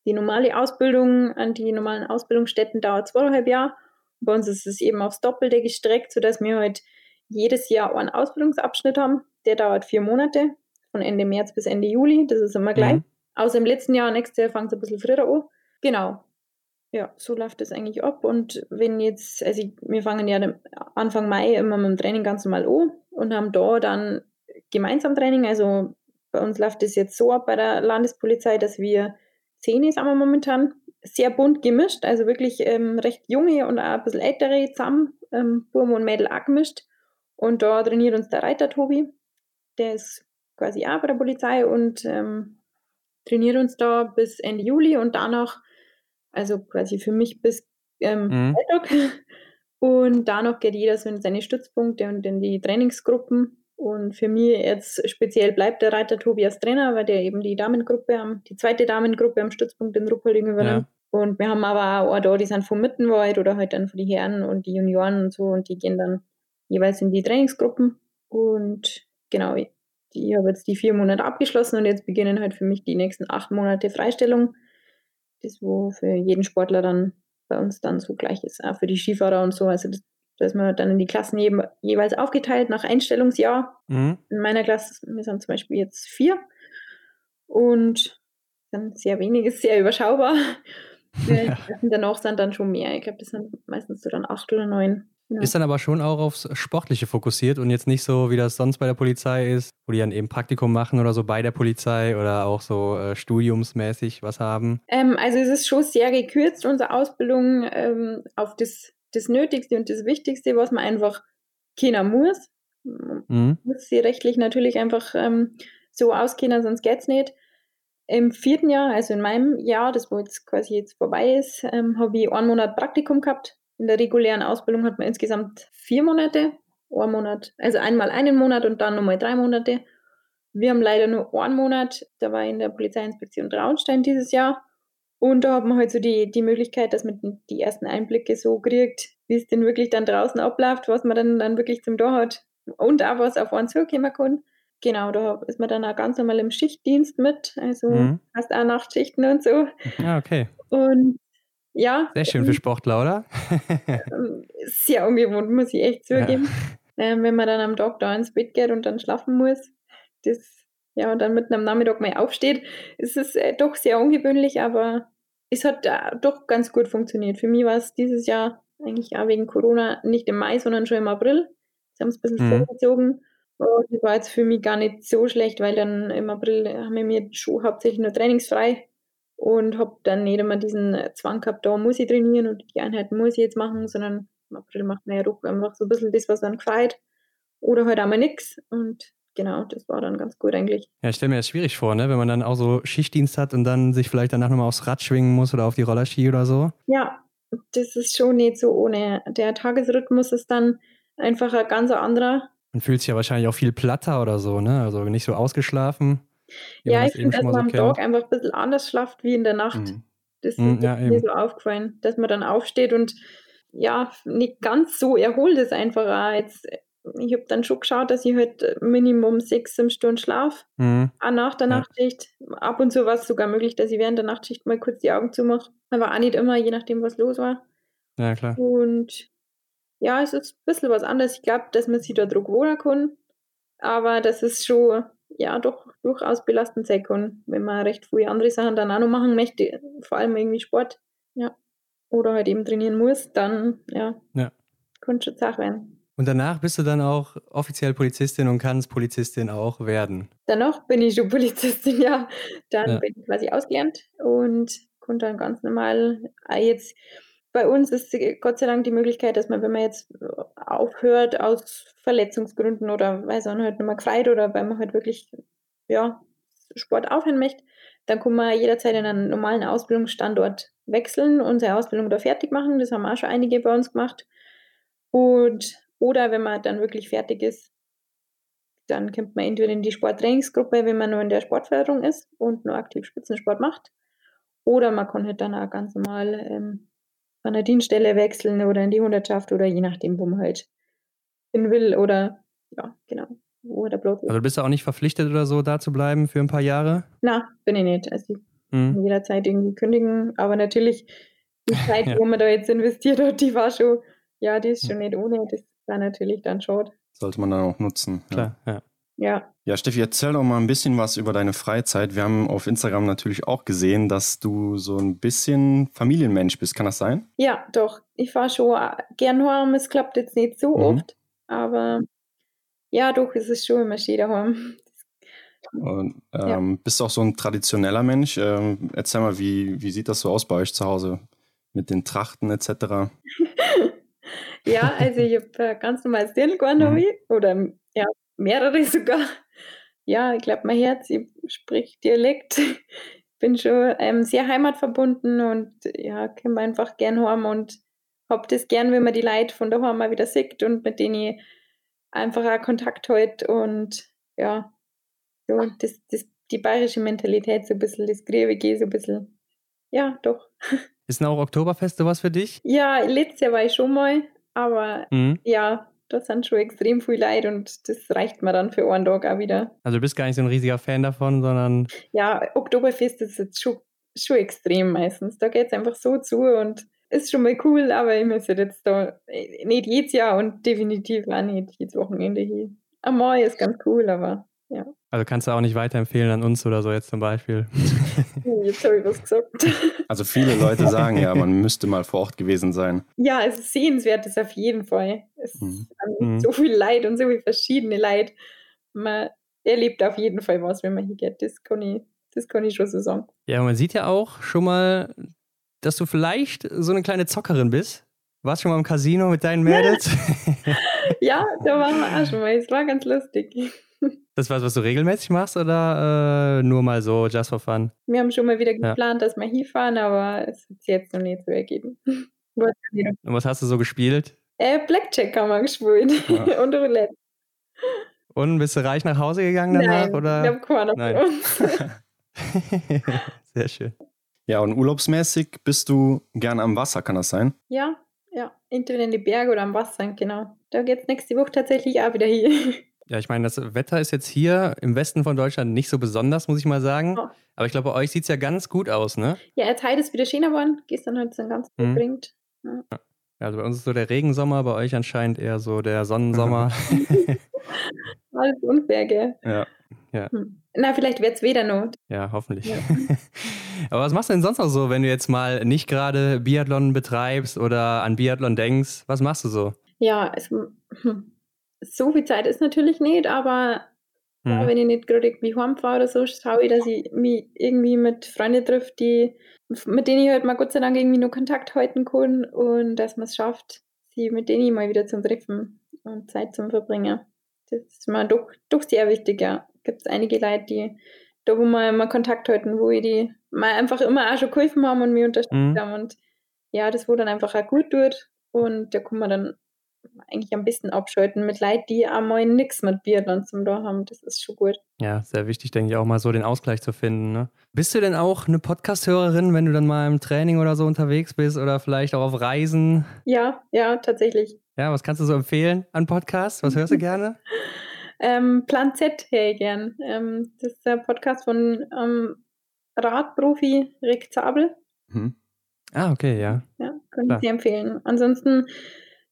Die normale Ausbildung an die normalen Ausbildungsstätten dauert zweieinhalb Jahre bei uns ist es eben aufs Doppelte gestreckt, sodass wir halt jedes Jahr einen Ausbildungsabschnitt haben. Der dauert vier Monate, von Ende März bis Ende Juli. Das ist immer gleich. Mhm. Außer im letzten Jahr, nächstes Jahr fängt es ein bisschen früher an. Genau. Ja, so läuft das eigentlich ab. Und wenn jetzt, also wir fangen ja Anfang Mai immer mit dem Training ganz normal an und haben da dann gemeinsam Training. Also bei uns läuft das jetzt so ab bei der Landespolizei, dass wir zehn ist, aber momentan sehr bunt gemischt, also wirklich ähm, recht junge und auch ein bisschen ältere zusammen, ähm, Burm und Mädel auch gemischt. Und da trainiert uns der Reiter Tobi, der ist quasi auch bei der Polizei und ähm, trainiert uns da bis Ende Juli und danach, also quasi für mich bis ähm, mhm. Freitag. (laughs) Und danach geht jeder so in seine Stützpunkte und in die Trainingsgruppen. Und für mich jetzt speziell bleibt der Reiter Tobi als Trainer, weil der eben die Damengruppe, die zweite Damengruppe am Stützpunkt in Ruppolding übernimmt. Ja. Und wir haben aber auch da, die sind vom Mittenwald oder halt dann für die Herren und die Junioren und so und die gehen dann jeweils in die Trainingsgruppen. Und genau, ich habe jetzt die vier Monate abgeschlossen und jetzt beginnen halt für mich die nächsten acht Monate Freistellung. Das, wo für jeden Sportler dann bei uns dann so gleich ist, auch für die Skifahrer und so. Also das, da ist man dann in die Klassen je, jeweils aufgeteilt nach Einstellungsjahr. Mhm. In meiner Klasse, wir sind zum Beispiel jetzt vier und sind sehr wenig, ist (laughs) sehr überschaubar. (laughs) Ja. Danach sind dann schon mehr. Ich glaube, das sind meistens so dann acht oder neun. Ja. Ist dann aber schon auch aufs Sportliche fokussiert und jetzt nicht so, wie das sonst bei der Polizei ist, wo die dann eben Praktikum machen oder so bei der Polizei oder auch so äh, studiumsmäßig was haben? Ähm, also es ist schon sehr gekürzt, unsere Ausbildung ähm, auf das, das Nötigste und das Wichtigste, was man einfach kennen muss. Man mhm. muss sie rechtlich natürlich einfach ähm, so auskennen, sonst geht es nicht. Im vierten Jahr, also in meinem Jahr, das wo jetzt quasi jetzt vorbei ist, ähm, habe ich einen Monat Praktikum gehabt. In der regulären Ausbildung hat man insgesamt vier Monate, ein Monat, also einmal einen Monat und dann nochmal drei Monate. Wir haben leider nur einen Monat, da war ich in der Polizeiinspektion Traunstein dieses Jahr. Und da hat man halt so die, die Möglichkeit, dass man die ersten Einblicke so kriegt, wie es denn wirklich dann draußen abläuft, was man dann, dann wirklich zum Tor hat und auch was auf einen zukommen kann. Genau, da ist man dann auch ganz normal im Schichtdienst mit, also mhm. hast auch Nachtschichten und so. Ja, okay. Und ja. Sehr schön für ähm, Sportler, oder? Ähm, sehr ungewohnt, muss ich echt zugeben. Ja. Ähm, wenn man dann am Tag da ins Bett geht und dann schlafen muss, das, ja, und dann mitten am Nachmittag mal aufsteht, ist es äh, doch sehr ungewöhnlich, aber es hat äh, doch ganz gut funktioniert. Für mich war es dieses Jahr eigentlich auch wegen Corona nicht im Mai, sondern schon im April. Sie haben es ein bisschen mhm. vorgezogen. Oh, das war jetzt für mich gar nicht so schlecht, weil dann im April haben wir mir schon hauptsächlich nur trainingsfrei und habe dann nicht immer diesen Zwang gehabt, da muss ich trainieren und die Einheiten muss ich jetzt machen, sondern im April macht man ja doch einfach so ein bisschen das, was dann gefällt oder halt einmal nichts und genau, das war dann ganz gut eigentlich. Ja, ich stelle mir das schwierig vor, ne? wenn man dann auch so Schichtdienst hat und dann sich vielleicht danach nochmal aufs Rad schwingen muss oder auf die Rollerski oder so. Ja, das ist schon nicht so ohne. Der Tagesrhythmus ist dann einfach ein ganz anderer man fühlt sich ja wahrscheinlich auch viel platter oder so, ne? Also nicht so ausgeschlafen. Ja, ich finde, dass man am so Tag einfach ein bisschen anders schlaft wie in der Nacht. Mhm. Das mhm, ist ja, mir so aufgefallen, dass man dann aufsteht und ja, nicht ganz so erholt ist einfach auch. Jetzt, ich habe dann schon geschaut, dass ich halt Minimum sechs, sieben Stunden schlaf. Mhm. Auch nach der ja. Nachtschicht. Ab und zu war es sogar möglich, dass ich während der Nachtschicht mal kurz die Augen zumache. Aber auch nicht immer, je nachdem, was los war. Ja, klar. Und ja, es ist ein bisschen was anderes. Ich glaube, dass man sich da Druck wohnen kann. Aber das ist schon, ja, doch durchaus belastend sein kann, wenn man recht viele andere Sachen dann auch noch machen möchte. Vor allem irgendwie Sport. Ja. Oder halt eben trainieren muss, dann, ja. Ja. Könnte schon Sache werden. Und danach bist du dann auch offiziell Polizistin und kannst Polizistin auch werden. Danach bin ich schon Polizistin, (laughs) ja. Dann ja. bin ich quasi ausgelernt und konnte dann ganz normal jetzt bei uns ist Gott sei Dank die Möglichkeit, dass man, wenn man jetzt aufhört aus Verletzungsgründen oder weiß auch nicht, nicht mehr gefreut oder weil man halt wirklich ja, Sport aufhören möchte, dann kann man jederzeit in einen normalen Ausbildungsstandort wechseln und seine Ausbildung da fertig machen. Das haben auch schon einige bei uns gemacht. Und oder wenn man dann wirklich fertig ist, dann kommt man entweder in die Sporttrainingsgruppe, wenn man nur in der Sportförderung ist und nur aktiv Spitzensport macht. Oder man kann halt dann auch ganz normal ähm, an der Dienststelle wechseln oder in die Hundertschaft oder je nachdem, wo man halt hin will oder ja, genau, wo der Block ist. Also bist du auch nicht verpflichtet oder so, da zu bleiben für ein paar Jahre? Na, bin ich nicht. Also ich mhm. jederzeit irgendwie kündigen, aber natürlich die (laughs) Zeit, ja. wo man da jetzt investiert hat, die war schon, ja, die ist schon nicht ohne. Das da natürlich dann schaut. Sollte man dann auch nutzen. Klar, ja. Ja. Ja, Steffi, erzähl doch mal ein bisschen was über deine Freizeit. Wir haben auf Instagram natürlich auch gesehen, dass du so ein bisschen Familienmensch bist. Kann das sein? Ja, doch. Ich fahre schon gern heim. Es klappt jetzt nicht so mhm. oft, aber ja, doch, es ist schon immer schön daheim. Und, ähm, ja. Bist du auch so ein traditioneller Mensch? Ähm, erzähl mal, wie, wie sieht das so aus bei euch zu Hause mit den Trachten etc.? (laughs) Ja, also ich habe äh, ganz normales Dirndl mhm. oder ja, mehrere (laughs) sogar. Ja, ich glaube, mein Herz, ich spreche Dialekt. Bin schon ähm, sehr heimatverbunden und ja, komme einfach gern heim und habe das gern, wenn man die Leute von daheim mal wieder sieht und mit denen ich einfach auch Kontakt halt und ja, so das, das, die bayerische Mentalität so ein bisschen, das Griebige so ein bisschen, ja, doch. (laughs) Ist ein auch Oktoberfest sowas für dich? Ja, letztes Jahr war ich schon mal, aber mhm. ja, das sind schon extrem viel Leid und das reicht mir dann für einen Tag auch wieder. Also du bist gar nicht so ein riesiger Fan davon, sondern. Ja, Oktoberfest ist jetzt schon, schon extrem meistens. Da geht es einfach so zu und ist schon mal cool, aber ich müsste jetzt da nicht jedes Jahr und definitiv auch nicht jedes Wochenende hier. Einmal ist ganz cool, aber ja. Also kannst du auch nicht weiterempfehlen an uns oder so jetzt zum Beispiel. (laughs) Jetzt habe ich was gesagt. (laughs) Also viele Leute sagen ja, man müsste mal vor Ort gewesen sein. Ja, es ist sehenswert, ist auf jeden Fall. Es mhm. ist mhm. so viel Leid und so viel verschiedene Leid. Man erlebt auf jeden Fall was, wenn man hier geht. Das kann ich, das kann ich schon so sagen. Ja, man sieht ja auch schon mal, dass du vielleicht so eine kleine Zockerin bist. Warst du schon mal im Casino mit deinen Mädels? (laughs) ja, da waren wir auch schon mal. Es war ganz lustig. Das was, was du regelmäßig machst oder äh, nur mal so, just for fun? Wir haben schon mal wieder geplant, ja. dass wir hinfahren, aber es hat sich jetzt noch nicht so ergeben. (laughs) Und was hast du so gespielt? Äh, Blackjack haben wir gespielt ja. (laughs) und Roulette. Und bist du reich nach Hause gegangen danach? Nein, oder? ich habe keiner Nein. uns. (laughs) Sehr schön. Ja, und urlaubsmäßig bist du gern am Wasser, kann das sein? Ja, ja. Entweder in die Berge oder am Wasser, genau. Da geht es nächste Woche tatsächlich auch wieder hier. Ja, ich meine, das Wetter ist jetzt hier im Westen von Deutschland nicht so besonders, muss ich mal sagen. Oh. Aber ich glaube, bei euch sieht es ja ganz gut aus, ne? Ja, jetzt heute ist wieder schöner geworden. Gestern hat es dann ganz gut mhm. bringt. Ja. Also bei uns ist so der Regensommer, bei euch anscheinend eher so der Sonnensommer. (laughs) Alles unfair, gell? Ja. ja. Hm. Na, vielleicht wird es wieder Not. Ja, hoffentlich. Ja. (laughs) Aber was machst du denn sonst noch so, wenn du jetzt mal nicht gerade Biathlon betreibst oder an Biathlon denkst? Was machst du so? Ja, es, hm so viel Zeit ist natürlich nicht, aber mhm. wenn ich nicht gerade irgendwie heimfahre oder so, schaue ich, dass ich mich irgendwie mit Freunden treffe, die, mit denen ich halt mal Gott sei Dank irgendwie nur Kontakt halten kann und dass man es schafft, sie mit denen mal wieder zum Treffen und Zeit zum Verbringen. Das ist mir doch, doch sehr wichtig, ja. Gibt es einige Leute, die da, wo wir immer Kontakt halten, wo ich die mal einfach immer auch schon geholfen haben und mich unterstützt mhm. haben und ja, das wo dann einfach auch gut tut und da kann man dann eigentlich am besten abschalten mit Leuten, die einmal nichts mit Biathlon zum da haben. Das ist schon gut. Ja, sehr wichtig, denke ich, auch mal so den Ausgleich zu finden. Ne? Bist du denn auch eine Podcast-Hörerin, wenn du dann mal im Training oder so unterwegs bist oder vielleicht auch auf Reisen? Ja, ja, tatsächlich. Ja, was kannst du so empfehlen an Podcasts? Was hörst du (laughs) gerne? ähm, Plan Z höre ich gern. Ähm, das ist der Podcast von ähm, Radprofi Rick Zabel. Hm. Ah, okay, ja. Ja, könnte ich dir empfehlen. Ansonsten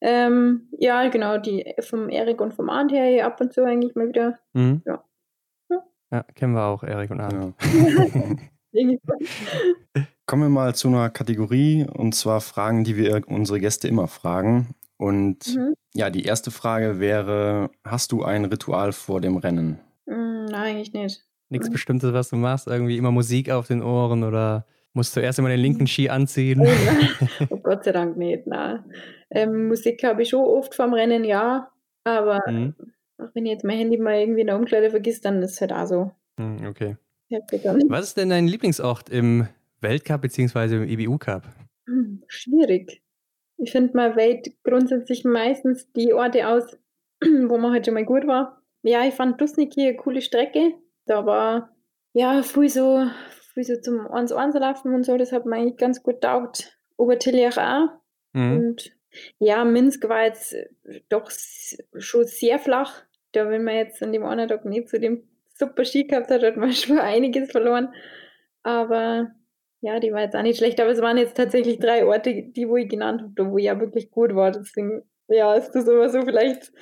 ähm, ja, genau, die vom Erik und vom Arndt her ab und zu eigentlich mal wieder. Mhm. Ja. ja. ja. kennen wir auch, Erik und Arndt. Ja. (laughs) Kommen wir mal zu einer Kategorie und zwar Fragen, die wir unsere Gäste immer fragen. Und mhm. ja, die erste Frage wäre: Hast du ein Ritual vor dem Rennen? Mm, nein, eigentlich nicht. Nichts mhm. Bestimmtes, was du machst? Irgendwie immer Musik auf den Ohren oder musst du erst immer den linken Ski anziehen? Oh, (laughs) oh Gott sei Dank nicht, nein. Ähm, Musik habe ich schon oft vorm Rennen, ja. Aber mhm. wenn ich jetzt mein Handy mal irgendwie in der Umkleide vergisst, dann ist es halt auch so. Mhm, okay. Was ist denn dein Lieblingsort im Weltcup bzw. im IBU Cup? Hm, schwierig. Ich finde, man wählt grundsätzlich meistens die Orte aus, (clears throat) wo man halt schon mal gut war. Ja, ich fand Dusniki eine coole Strecke. Da war ja viel so, viel so zum 1-1 laufen und so, das hat mir eigentlich ganz gut taugt. Obertillach auch. Mhm. Und ja, Minsk war jetzt doch schon sehr flach. Da, wenn man jetzt an dem einen Tag nicht zu dem super Ski gehabt hat, hat man (laughs) schon einiges verloren. Aber ja, die war jetzt auch nicht schlecht. Aber es waren jetzt tatsächlich drei Orte, die, wo ich genannt habe, wo ich ja wirklich gut war. Deswegen, ja, ist das immer so vielleicht,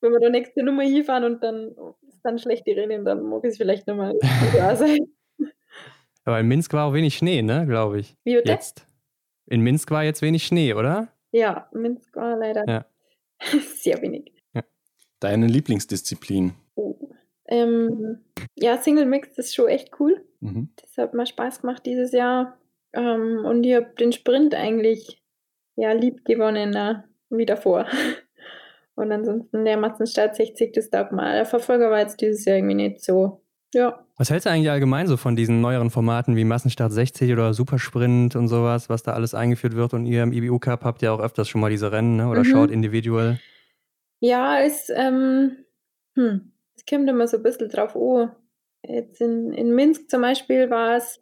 wenn wir da nächste Nummer hinfahren und dann ist dann schlechte Rennen, dann mag es vielleicht nochmal da (laughs) sein. Aber in Minsk war auch wenig Schnee, ne, glaube ich. Wie bitte? Jetzt. In Minsk war jetzt wenig Schnee, oder? Ja, Minsk war leider ja. (laughs) sehr wenig. Ja. Deine Lieblingsdisziplin? Oh. Ähm, ja, Single Mix ist schon echt cool. Mhm. Das hat mir Spaß gemacht dieses Jahr. Ähm, und ich habe den Sprint eigentlich ja, lieb gewonnen äh, wie davor. (laughs) Und ansonsten der Massenstart 60, das taugt mal. Der Verfolger war jetzt dieses Jahr irgendwie nicht so ja. Was hältst du eigentlich allgemein so von diesen neueren Formaten wie Massenstart 60 oder Supersprint und sowas, was da alles eingeführt wird? Und ihr im IBU Cup habt ja auch öfters schon mal diese Rennen ne? oder mhm. schaut individuell. Ja, es, ähm, hm, es kommt immer so ein bisschen drauf an. Jetzt in, in Minsk zum Beispiel war es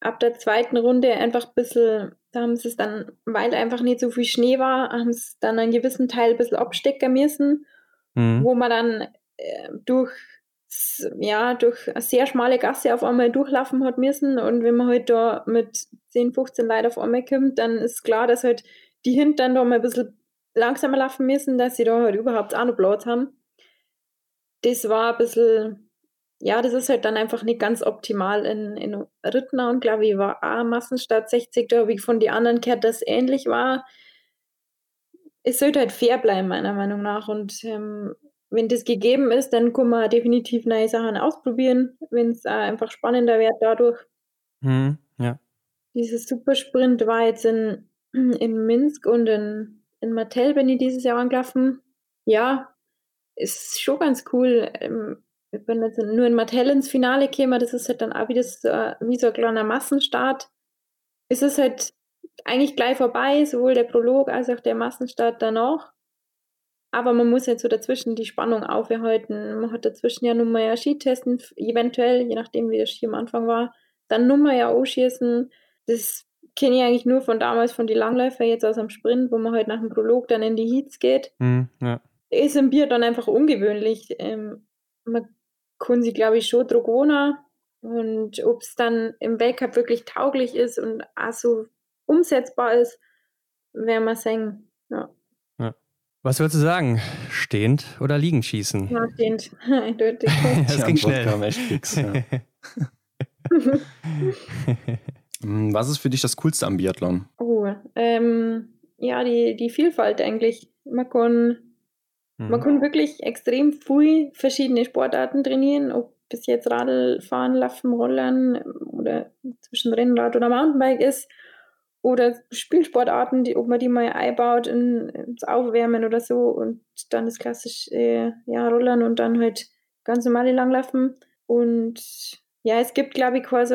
ab der zweiten Runde einfach ein bisschen, da haben sie es dann, weil einfach nicht so viel Schnee war, haben sie es dann einen gewissen Teil ein bisschen abstecken müssen, mhm. wo man dann äh, durch ja, durch eine sehr schmale Gasse auf einmal durchlaufen hat müssen. Und wenn man halt da mit 10, 15 Leuten auf einmal kommt, dann ist klar, dass halt die Hintern da mal ein bisschen langsamer laufen müssen, dass sie da halt überhaupt auch noch Platz haben. Das war ein bisschen, ja, das ist halt dann einfach nicht ganz optimal in, in Rittner und glaube ich war auch Massenstart 60, da habe ich von den anderen gehört, dass ähnlich war. Es sollte halt fair bleiben, meiner Meinung nach. Und ähm, wenn das gegeben ist, dann kann man definitiv neue Sachen ausprobieren, wenn es einfach spannender wird dadurch. Mhm, ja. Dieses Supersprint war jetzt in, in Minsk und in, in Mattel bin ich dieses Jahr angelaufen. Ja, ist schon ganz cool. Ähm, ich bin jetzt nur in Mattel ins Finale gekommen, das ist halt dann auch wieder so, wie so ein kleiner Massenstart. Es ist halt eigentlich gleich vorbei, sowohl der Prolog als auch der Massenstart danach. Aber man muss jetzt so dazwischen die Spannung aufhalten. Man hat dazwischen ja nun mal ja Skitesten, eventuell, je nachdem wie der Ski am Anfang war. Dann nun mal ja auch schießen. Das kenne ich eigentlich nur von damals, von den Langläufer, jetzt aus dem Sprint, wo man halt nach dem Prolog dann in die Heats geht. Mhm, ja. Ist im Bier dann einfach ungewöhnlich. Ähm, man kann sich, glaube ich, schon wohnen. Und ob es dann im Weltcup wirklich tauglich ist und auch so umsetzbar ist, werden wir sehen. Ja. Was würdest du sagen? Stehend oder liegend schießen? Ja, stehend. (laughs) Eindeutig. (laughs) das ging schnell. Fix, ja. (laughs) Hm, was ist für dich das Coolste am Biathlon? Oh, ähm, ja, die, die Vielfalt eigentlich. Man kann, mhm. man kann wirklich extrem viel verschiedene Sportarten trainieren, ob es jetzt Radl fahren, Laufen, Rollern oder zwischen Rennrad oder Mountainbike ist oder Spielsportarten, die, ob man die mal einbaut in, ins Aufwärmen oder so und dann ist klassisch äh, ja, Rollern und dann halt ganz normale Langlaufen. Und ja, es gibt, glaube ich, quasi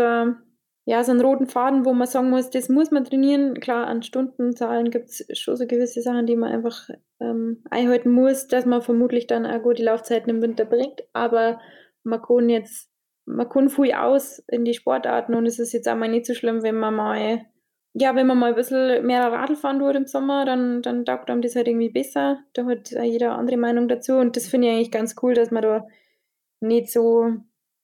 ja, so einen roten Faden, wo man sagen muss, das muss man trainieren. Klar, an Stundenzahlen gibt es schon so gewisse Sachen, die man einfach ähm, einhalten muss, dass man vermutlich dann auch gute Laufzeiten im Winter bringt. Aber man kann jetzt, man kann viel aus in die Sportarten und es ist jetzt auch mal nicht so schlimm, wenn man mal, ja, wenn man mal ein bisschen mehr Radl fahren tut im Sommer, dann, dann taugt einem das halt irgendwie besser. Da hat jeder andere Meinung dazu und das finde ich eigentlich ganz cool, dass man da nicht so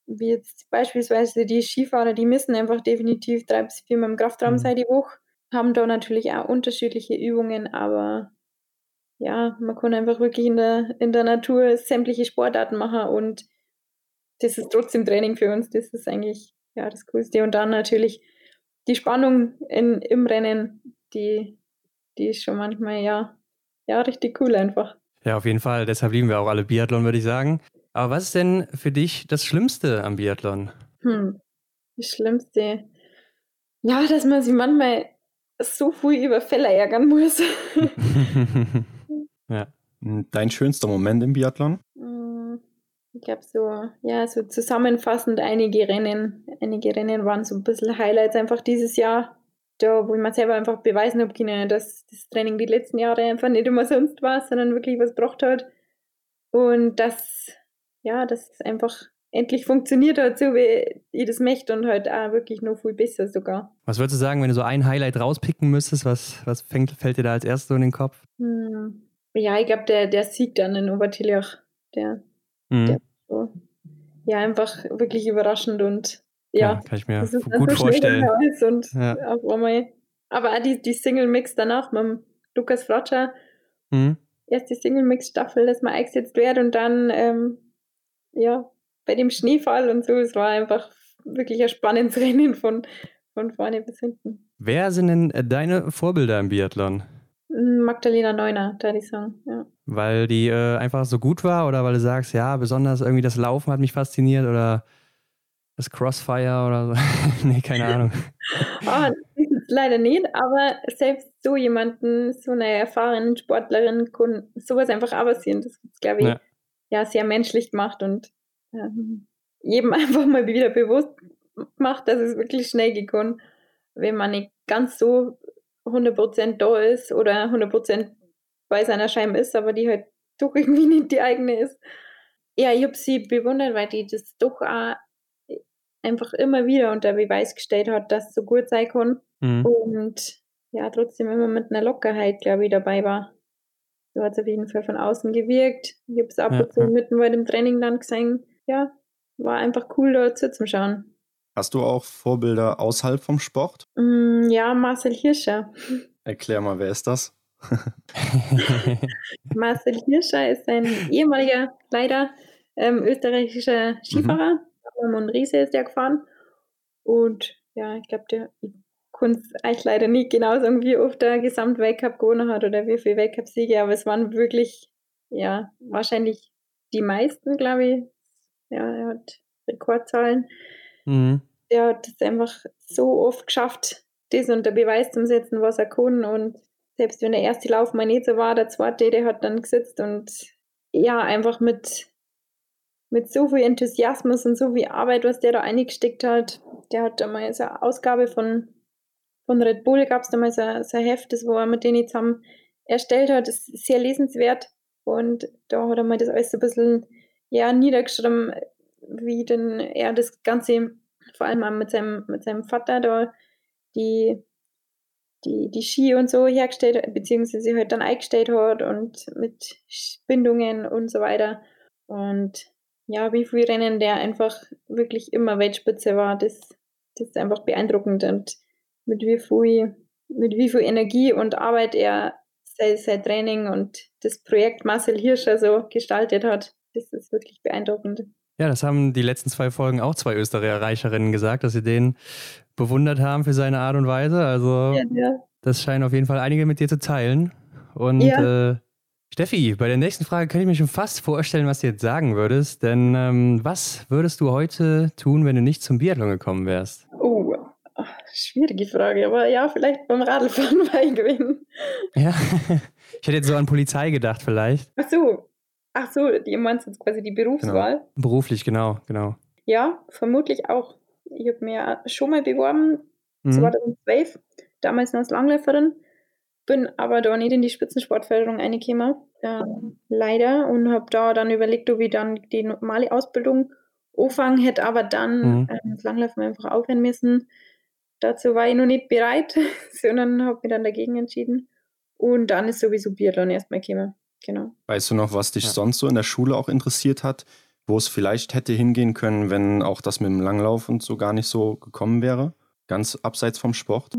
wie jetzt beispielsweise die Skifahrer, die müssen einfach definitiv drei bis viermal im Kraftraum mhm. sein die Woche, haben da natürlich auch unterschiedliche Übungen, aber ja, man kann einfach wirklich in der, in der Natur sämtliche Sportarten machen und das ist trotzdem Training für uns. Das ist eigentlich ja das Coolste. Und dann natürlich die Spannung in, im Rennen, die, die ist schon manchmal ja, ja richtig cool einfach. Ja, auf jeden Fall. Deshalb lieben wir auch alle Biathlon, würde ich sagen. Aber was ist denn für dich das Schlimmste am Biathlon? Hm, das Schlimmste. Ja, dass man sich manchmal so viel über Fälle ärgern muss. (laughs) (laughs) ja. Dein schönster Moment im Biathlon? Hm, ich glaube so, ja, so zusammenfassend einige Rennen. Einige Rennen waren so ein bisschen Highlights einfach dieses Jahr. Da, wo ich mir selber einfach beweisen habe können, dass das Training die letzten Jahre einfach nicht immer sonst war, sondern wirklich was gebracht hat. Und dass ja, dass es einfach endlich funktioniert hat, so wie ich das möchte und halt auch wirklich noch viel besser sogar. Was würdest du sagen, wenn du so ein Highlight rauspicken müsstest, was, was fängt, fällt dir da als erstes so in den Kopf? Hm. Ja, ich glaube, der, der Sieg dann in Obertiljach, der, mhm. der so, ja, einfach wirklich überraschend und ja, ja kann ich mir gut vorstellen. Und ja. auf einmal, aber auch die, die Single-Mix danach mit Lukas Fratscher, mhm. erst die Single-Mix-Staffel, dass man eingesetzt wird und dann ähm, ja, bei dem Schneefall und so, es war einfach wirklich ein spannendes (laughs) Rennen von, von vorne bis hinten. Wer sind denn äh, deine Vorbilder im Biathlon? Hm, Magdalena Neuner, da die sagen, ja. Weil die äh, einfach so gut war oder weil du sagst, ja, besonders irgendwie das Laufen hat mich fasziniert oder das Crossfire oder so? (laughs) nee, keine (laughs) Ahnung. oh, leider nicht, aber selbst so jemanden, so eine erfahrene Sportlerin, kann sowas einfach auch passieren. Das gibt glaube ich, ja ja, sehr menschlich gemacht und ähm, jedem (laughs) einfach mal wieder bewusst macht, dass es wirklich schnell gekommen, wenn man nicht ganz so 100% da ist oder 100% bei seiner Scheibe ist, aber die halt doch irgendwie nicht die eigene ist. Ja, ich habe sie bewundert, weil die das doch auch einfach immer wieder unter Beweis gestellt hat, dass es so gut sein kann. Mhm. Und ja, trotzdem immer mit einer Lockerheit, glaube ich, dabei war. So hat es auf jeden Fall von außen gewirkt. Ich habe es ab und zu mitten bei dem Training dann gesehen. Ja, war einfach cool, dort zuzuschauen. Hast du auch Vorbilder außerhalb vom Sport? Mm, ja, Marcel Hirscher. Erklär mal, wer ist das? (laughs) Marcel Hirscher ist ein ehemaliger, leider ähm, österreichischer Skifahrer. Mhm. Und Riese ist der gefahren. Und ja, ich glaube, der, es euch leider nicht genau sagen, wie oft der Gesamtweltcup gewonnen hat oder wie viele Weltcup-Siege, aber es waren wirklich, ja, wahrscheinlich die meisten, glaube ich. Ja, er hat Rekordzahlen. Mhm. Er hat es einfach so oft geschafft, das unter Beweis zu setzen, was er kann. Und selbst wenn der erste Lauf mal nicht so war, der zweite, der hat dann gesetzt und ja, einfach mit, mit so viel Enthusiasmus und so viel Arbeit, was der da eingesteckt hat. Der hat einmal so eine Ausgabe von von Red Bull gab es damals ein, so ein Heft, das wo er mit denen zusammen erstellt hat. Ist sehr lesenswert. Und da hat er mal das alles so ein bisschen ja, niedergeschrieben, wie denn er das Ganze, vor allem mit seinem, mit seinem Vater da, die, die, die Ski und so hergestellt, beziehungsweise halt dann eingestellt hat und mit Bindungen und so weiter. Und ja, wie viel Rennen der einfach wirklich immer Weltspitze war, das, das ist einfach beeindruckend. Und mit wie viel, mit wie viel Energie und Arbeit er sein, sein Training und das Projekt Marcel Hirscher so gestaltet hat. Das ist wirklich beeindruckend. Ja, das haben die letzten zwei Folgen auch zwei Österreicherinnen gesagt, dass sie den bewundert haben für seine Art und Weise. Also ja, ja. das scheinen auf jeden Fall einige mit dir zu teilen. Und ja. äh, Steffi, bei der nächsten Frage kann ich mir schon fast vorstellen, was du jetzt sagen würdest. Denn ähm, was würdest du heute tun, wenn du nicht zum Biathlon gekommen wärst? Oh, Schwierige Frage, aber ja, vielleicht beim Radlfahren weil (laughs) gewinnen. Ja, (laughs) ich hätte jetzt so an Polizei gedacht, vielleicht. Ach so, ach so, die meinst jetzt quasi die Berufswahl? Genau. Beruflich, genau, genau. Ja, vermutlich auch ich habe mir schon mal beworben, mhm. 2012, damals noch als Langläuferin, bin aber da nicht in die Spitzensportförderung reingekommen, äh, leider, und habe da dann überlegt, ob ich dann die normale Ausbildung anfangen hätte, aber dann mhm. äh, das Langlaufen einfach aufhören müssen. Dazu war ich noch nicht bereit, (laughs) sondern habe mich dann dagegen entschieden. Und dann ist sowieso Biathlon erstmal gekommen. Genau. Weißt du noch, was dich ja. sonst so in der Schule auch interessiert hat, wo es vielleicht hätte hingehen können, wenn auch das mit dem Langlauf und so gar nicht so gekommen wäre? Ganz abseits vom Sport?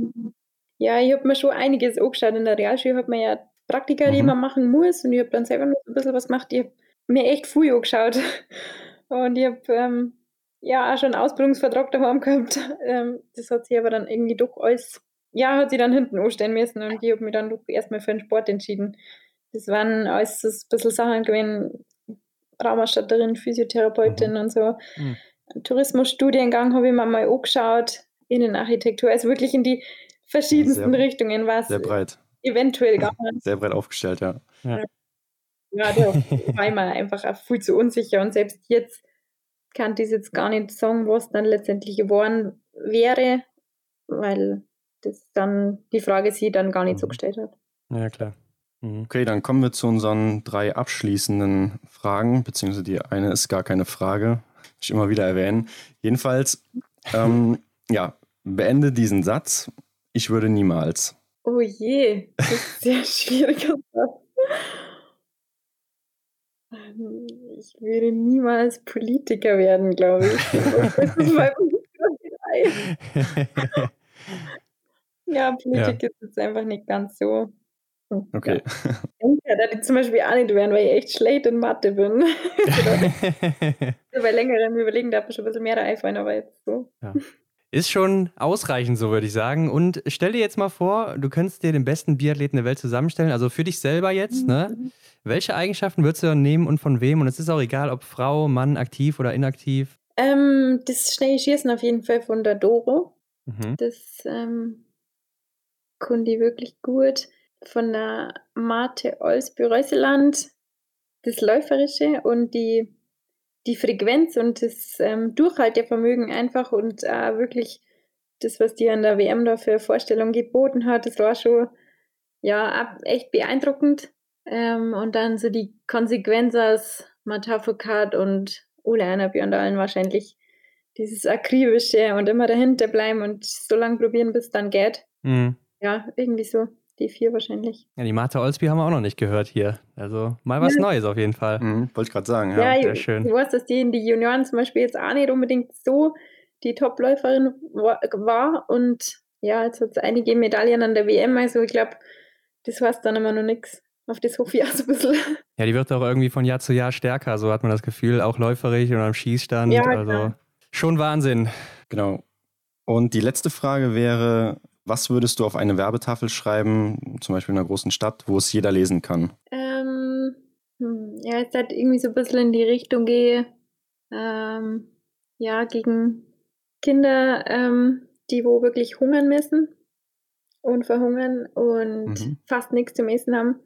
Ja, ich habe mir schon einiges angeschaut. In der Realschule hat man ja Praktika, die mhm. man machen muss. Und ich habe dann selber noch ein bisschen was gemacht. Ich habe mir echt viel angeschaut. (laughs) Und ich habe ähm, ja auch schon einen Ausbildungsvertrag daheim gehabt. (laughs) Ähm, das hat sich aber dann irgendwie doch alles, ja, hat sich dann hinten anstellen müssen. Und ich habe mich dann doch erstmal für den Sport entschieden. Das waren alles so ein bisschen Sachen gewesen, Raumausstatterin, Physiotherapeutin mhm. und so. Mhm. Tourismusstudiengang habe ich mir mal angeschaut, Innenarchitektur, also wirklich in die verschiedensten sehr, Richtungen was. Sehr breit. Eventuell gegangen. Sehr breit aufgestellt, ja. Ja, ja da (laughs) war ich mir einfach auch viel zu unsicher und selbst jetzt kann ich jetzt gar nicht sagen, was dann letztendlich geworden wäre, weil das dann die Frage sie dann gar nicht mhm. so gestellt hat. Ja, klar. Mhm. Okay, dann kommen wir zu unseren drei abschließenden Fragen, beziehungsweise die eine ist gar keine Frage, ich immer wieder erwähnen. Jedenfalls, ähm, (laughs) ja, beende diesen Satz. Ich würde niemals. Oh je, das ist sehr (laughs) schwieriger Satz. Ähm, ich würde niemals Politiker werden, glaube ich. (laughs) Das ist mein Ja, Politik ja. ist jetzt einfach nicht ganz so. Okay. Ja, da die zum Beispiel auch nicht werden, weil ich echt schlecht in Mathe bin. (laughs) (laughs) Bei längerem Überlegen darf ich schon ein bisschen mehr da einfallen, aber jetzt so. Ja. Ist schon ausreichend, so würde ich sagen. Und stell dir jetzt mal vor, du könntest dir den besten Biathleten der Welt zusammenstellen, also für dich selber jetzt, ne? mhm. ne? Welche Eigenschaften würdest du dann nehmen und von wem? Und es ist auch egal, ob Frau, Mann, aktiv oder inaktiv. Ähm, das schnelle Schießen auf jeden Fall von der Doro. Mhm. Das ähm, konnte ich wirklich gut von der Marte Olsby-Reuseland das Läuferische und die, die Frequenz und das ähm, Durchhaltevermögen einfach und äh, wirklich das, was die an der WM da für Vorstellung geboten hat, das war schon ja echt beeindruckend. Ähm, und dann so die Konsequenz aus Matafokat und Ole Einer Björn allen wahrscheinlich dieses akribische und immer dahinter bleiben und so lange probieren, bis es dann geht. Mhm. Ja, irgendwie so die vier wahrscheinlich. Ja, die Martha Olsby haben wir auch noch nicht gehört hier. Also mal was ja. Neues auf jeden Fall. Mhm, Wollte ich gerade sagen, ja. ja Sehr ich, schön. Ich weiß, dass die in die Junioren zum Beispiel jetzt auch nicht unbedingt so die Topläuferin war und ja, jetzt hat es einige Medaillen an der WM, also ich glaube, das heißt dann immer noch nichts. Auf das hoffe ich auch so ein bisschen. (laughs) Ja, die wird auch irgendwie von Jahr zu Jahr stärker, so hat man das Gefühl, auch läuferig und am Schießstand. Ja, also klar. schon Wahnsinn. Genau. Und die letzte Frage wäre, was würdest du auf eine Werbetafel schreiben, zum Beispiel in einer großen Stadt, wo es jeder lesen kann? Ähm, hm, ja, es halt irgendwie so ein bisschen in die Richtung gehe, ähm, ja, gegen Kinder, ähm, die wo wirklich hungern müssen und verhungern und mhm. fast nichts zum Essen haben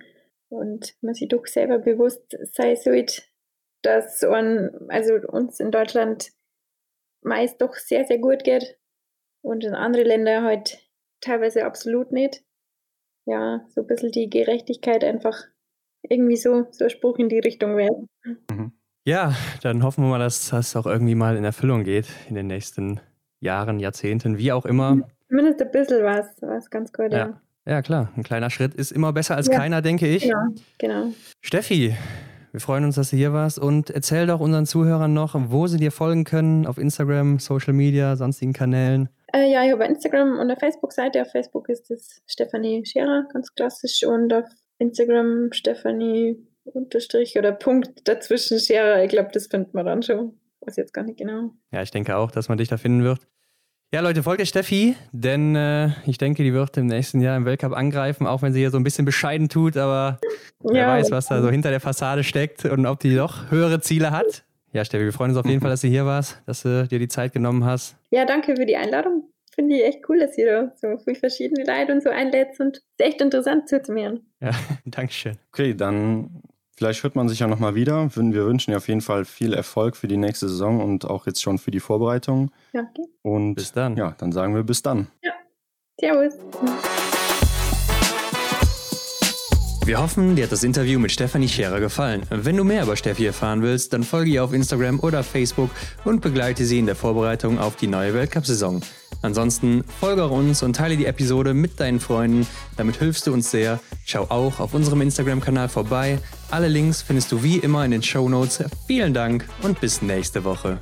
und man sich doch selber bewusst sein sollte, dass man, also uns in Deutschland meist doch sehr, sehr gut geht und in andere Länder halt teilweise absolut nicht. Ja, so ein bisschen die Gerechtigkeit einfach irgendwie so, so ein Spruch in die Richtung wäre. Mhm. Ja, dann hoffen wir mal, dass das auch irgendwie mal in Erfüllung geht in den nächsten Jahren, Jahrzehnten, wie auch immer. Zumindest ein bisschen was, was ganz gut, ja. ja. Ja, klar, ein kleiner Schritt ist immer besser als ja. keiner, denke ich. Genau, genau. Steffi, wir freuen uns, dass du hier warst und erzähl doch unseren Zuhörern noch, wo sie dir folgen können, auf Instagram, Social Media, sonstigen Kanälen. Äh, ja, ich habe Instagram und eine Facebook-Seite. Auf Facebook ist es Stefanie Scherer, ganz klassisch. Und auf Instagram Stefanie Unterstrich oder Punkt dazwischen Scherer. Ich glaube, das findet man dann schon. Weiß jetzt gar nicht genau. Ja, ich denke auch, dass man dich da finden wird. Ja, Leute, folgt der Steffi, denn äh, ich denke, die wird im nächsten Jahr im Weltcup angreifen, auch wenn sie hier so ein bisschen bescheiden tut, aber (laughs) ja, wer weiß, was da so hinter der Fassade steckt und ob die noch höhere Ziele hat. Ja, Steffi, wir freuen uns auf jeden (laughs) Fall, dass du hier warst, dass du dir die Zeit genommen hast. Ja, danke für die Einladung. Finde ich echt cool, dass ihr da so viele verschiedene Leute und so einlädst und ist echt interessant zuzuhören. Ja, (laughs) danke schön. Okay, dann Vielleicht hört man sich ja nochmal wieder. Wir wünschen dir auf jeden Fall viel Erfolg für die nächste Saison und auch jetzt schon für die Vorbereitung. Danke. Und bis dann. Ja, dann sagen wir bis dann. Ja. Servus. Wir hoffen, dir hat das Interview mit Stefanie Scherer gefallen. Wenn du mehr über Steffi erfahren willst, dann folge ihr auf Instagram oder Facebook und begleite sie in der Vorbereitung auf die neue Weltcup-Saison. Ansonsten folge uns und teile die Episode mit deinen Freunden. Damit hilfst du uns sehr. Schau auch auf unserem Instagram-Kanal vorbei. Alle Links findest du wie immer in den Show Notes. Vielen Dank und bis nächste Woche.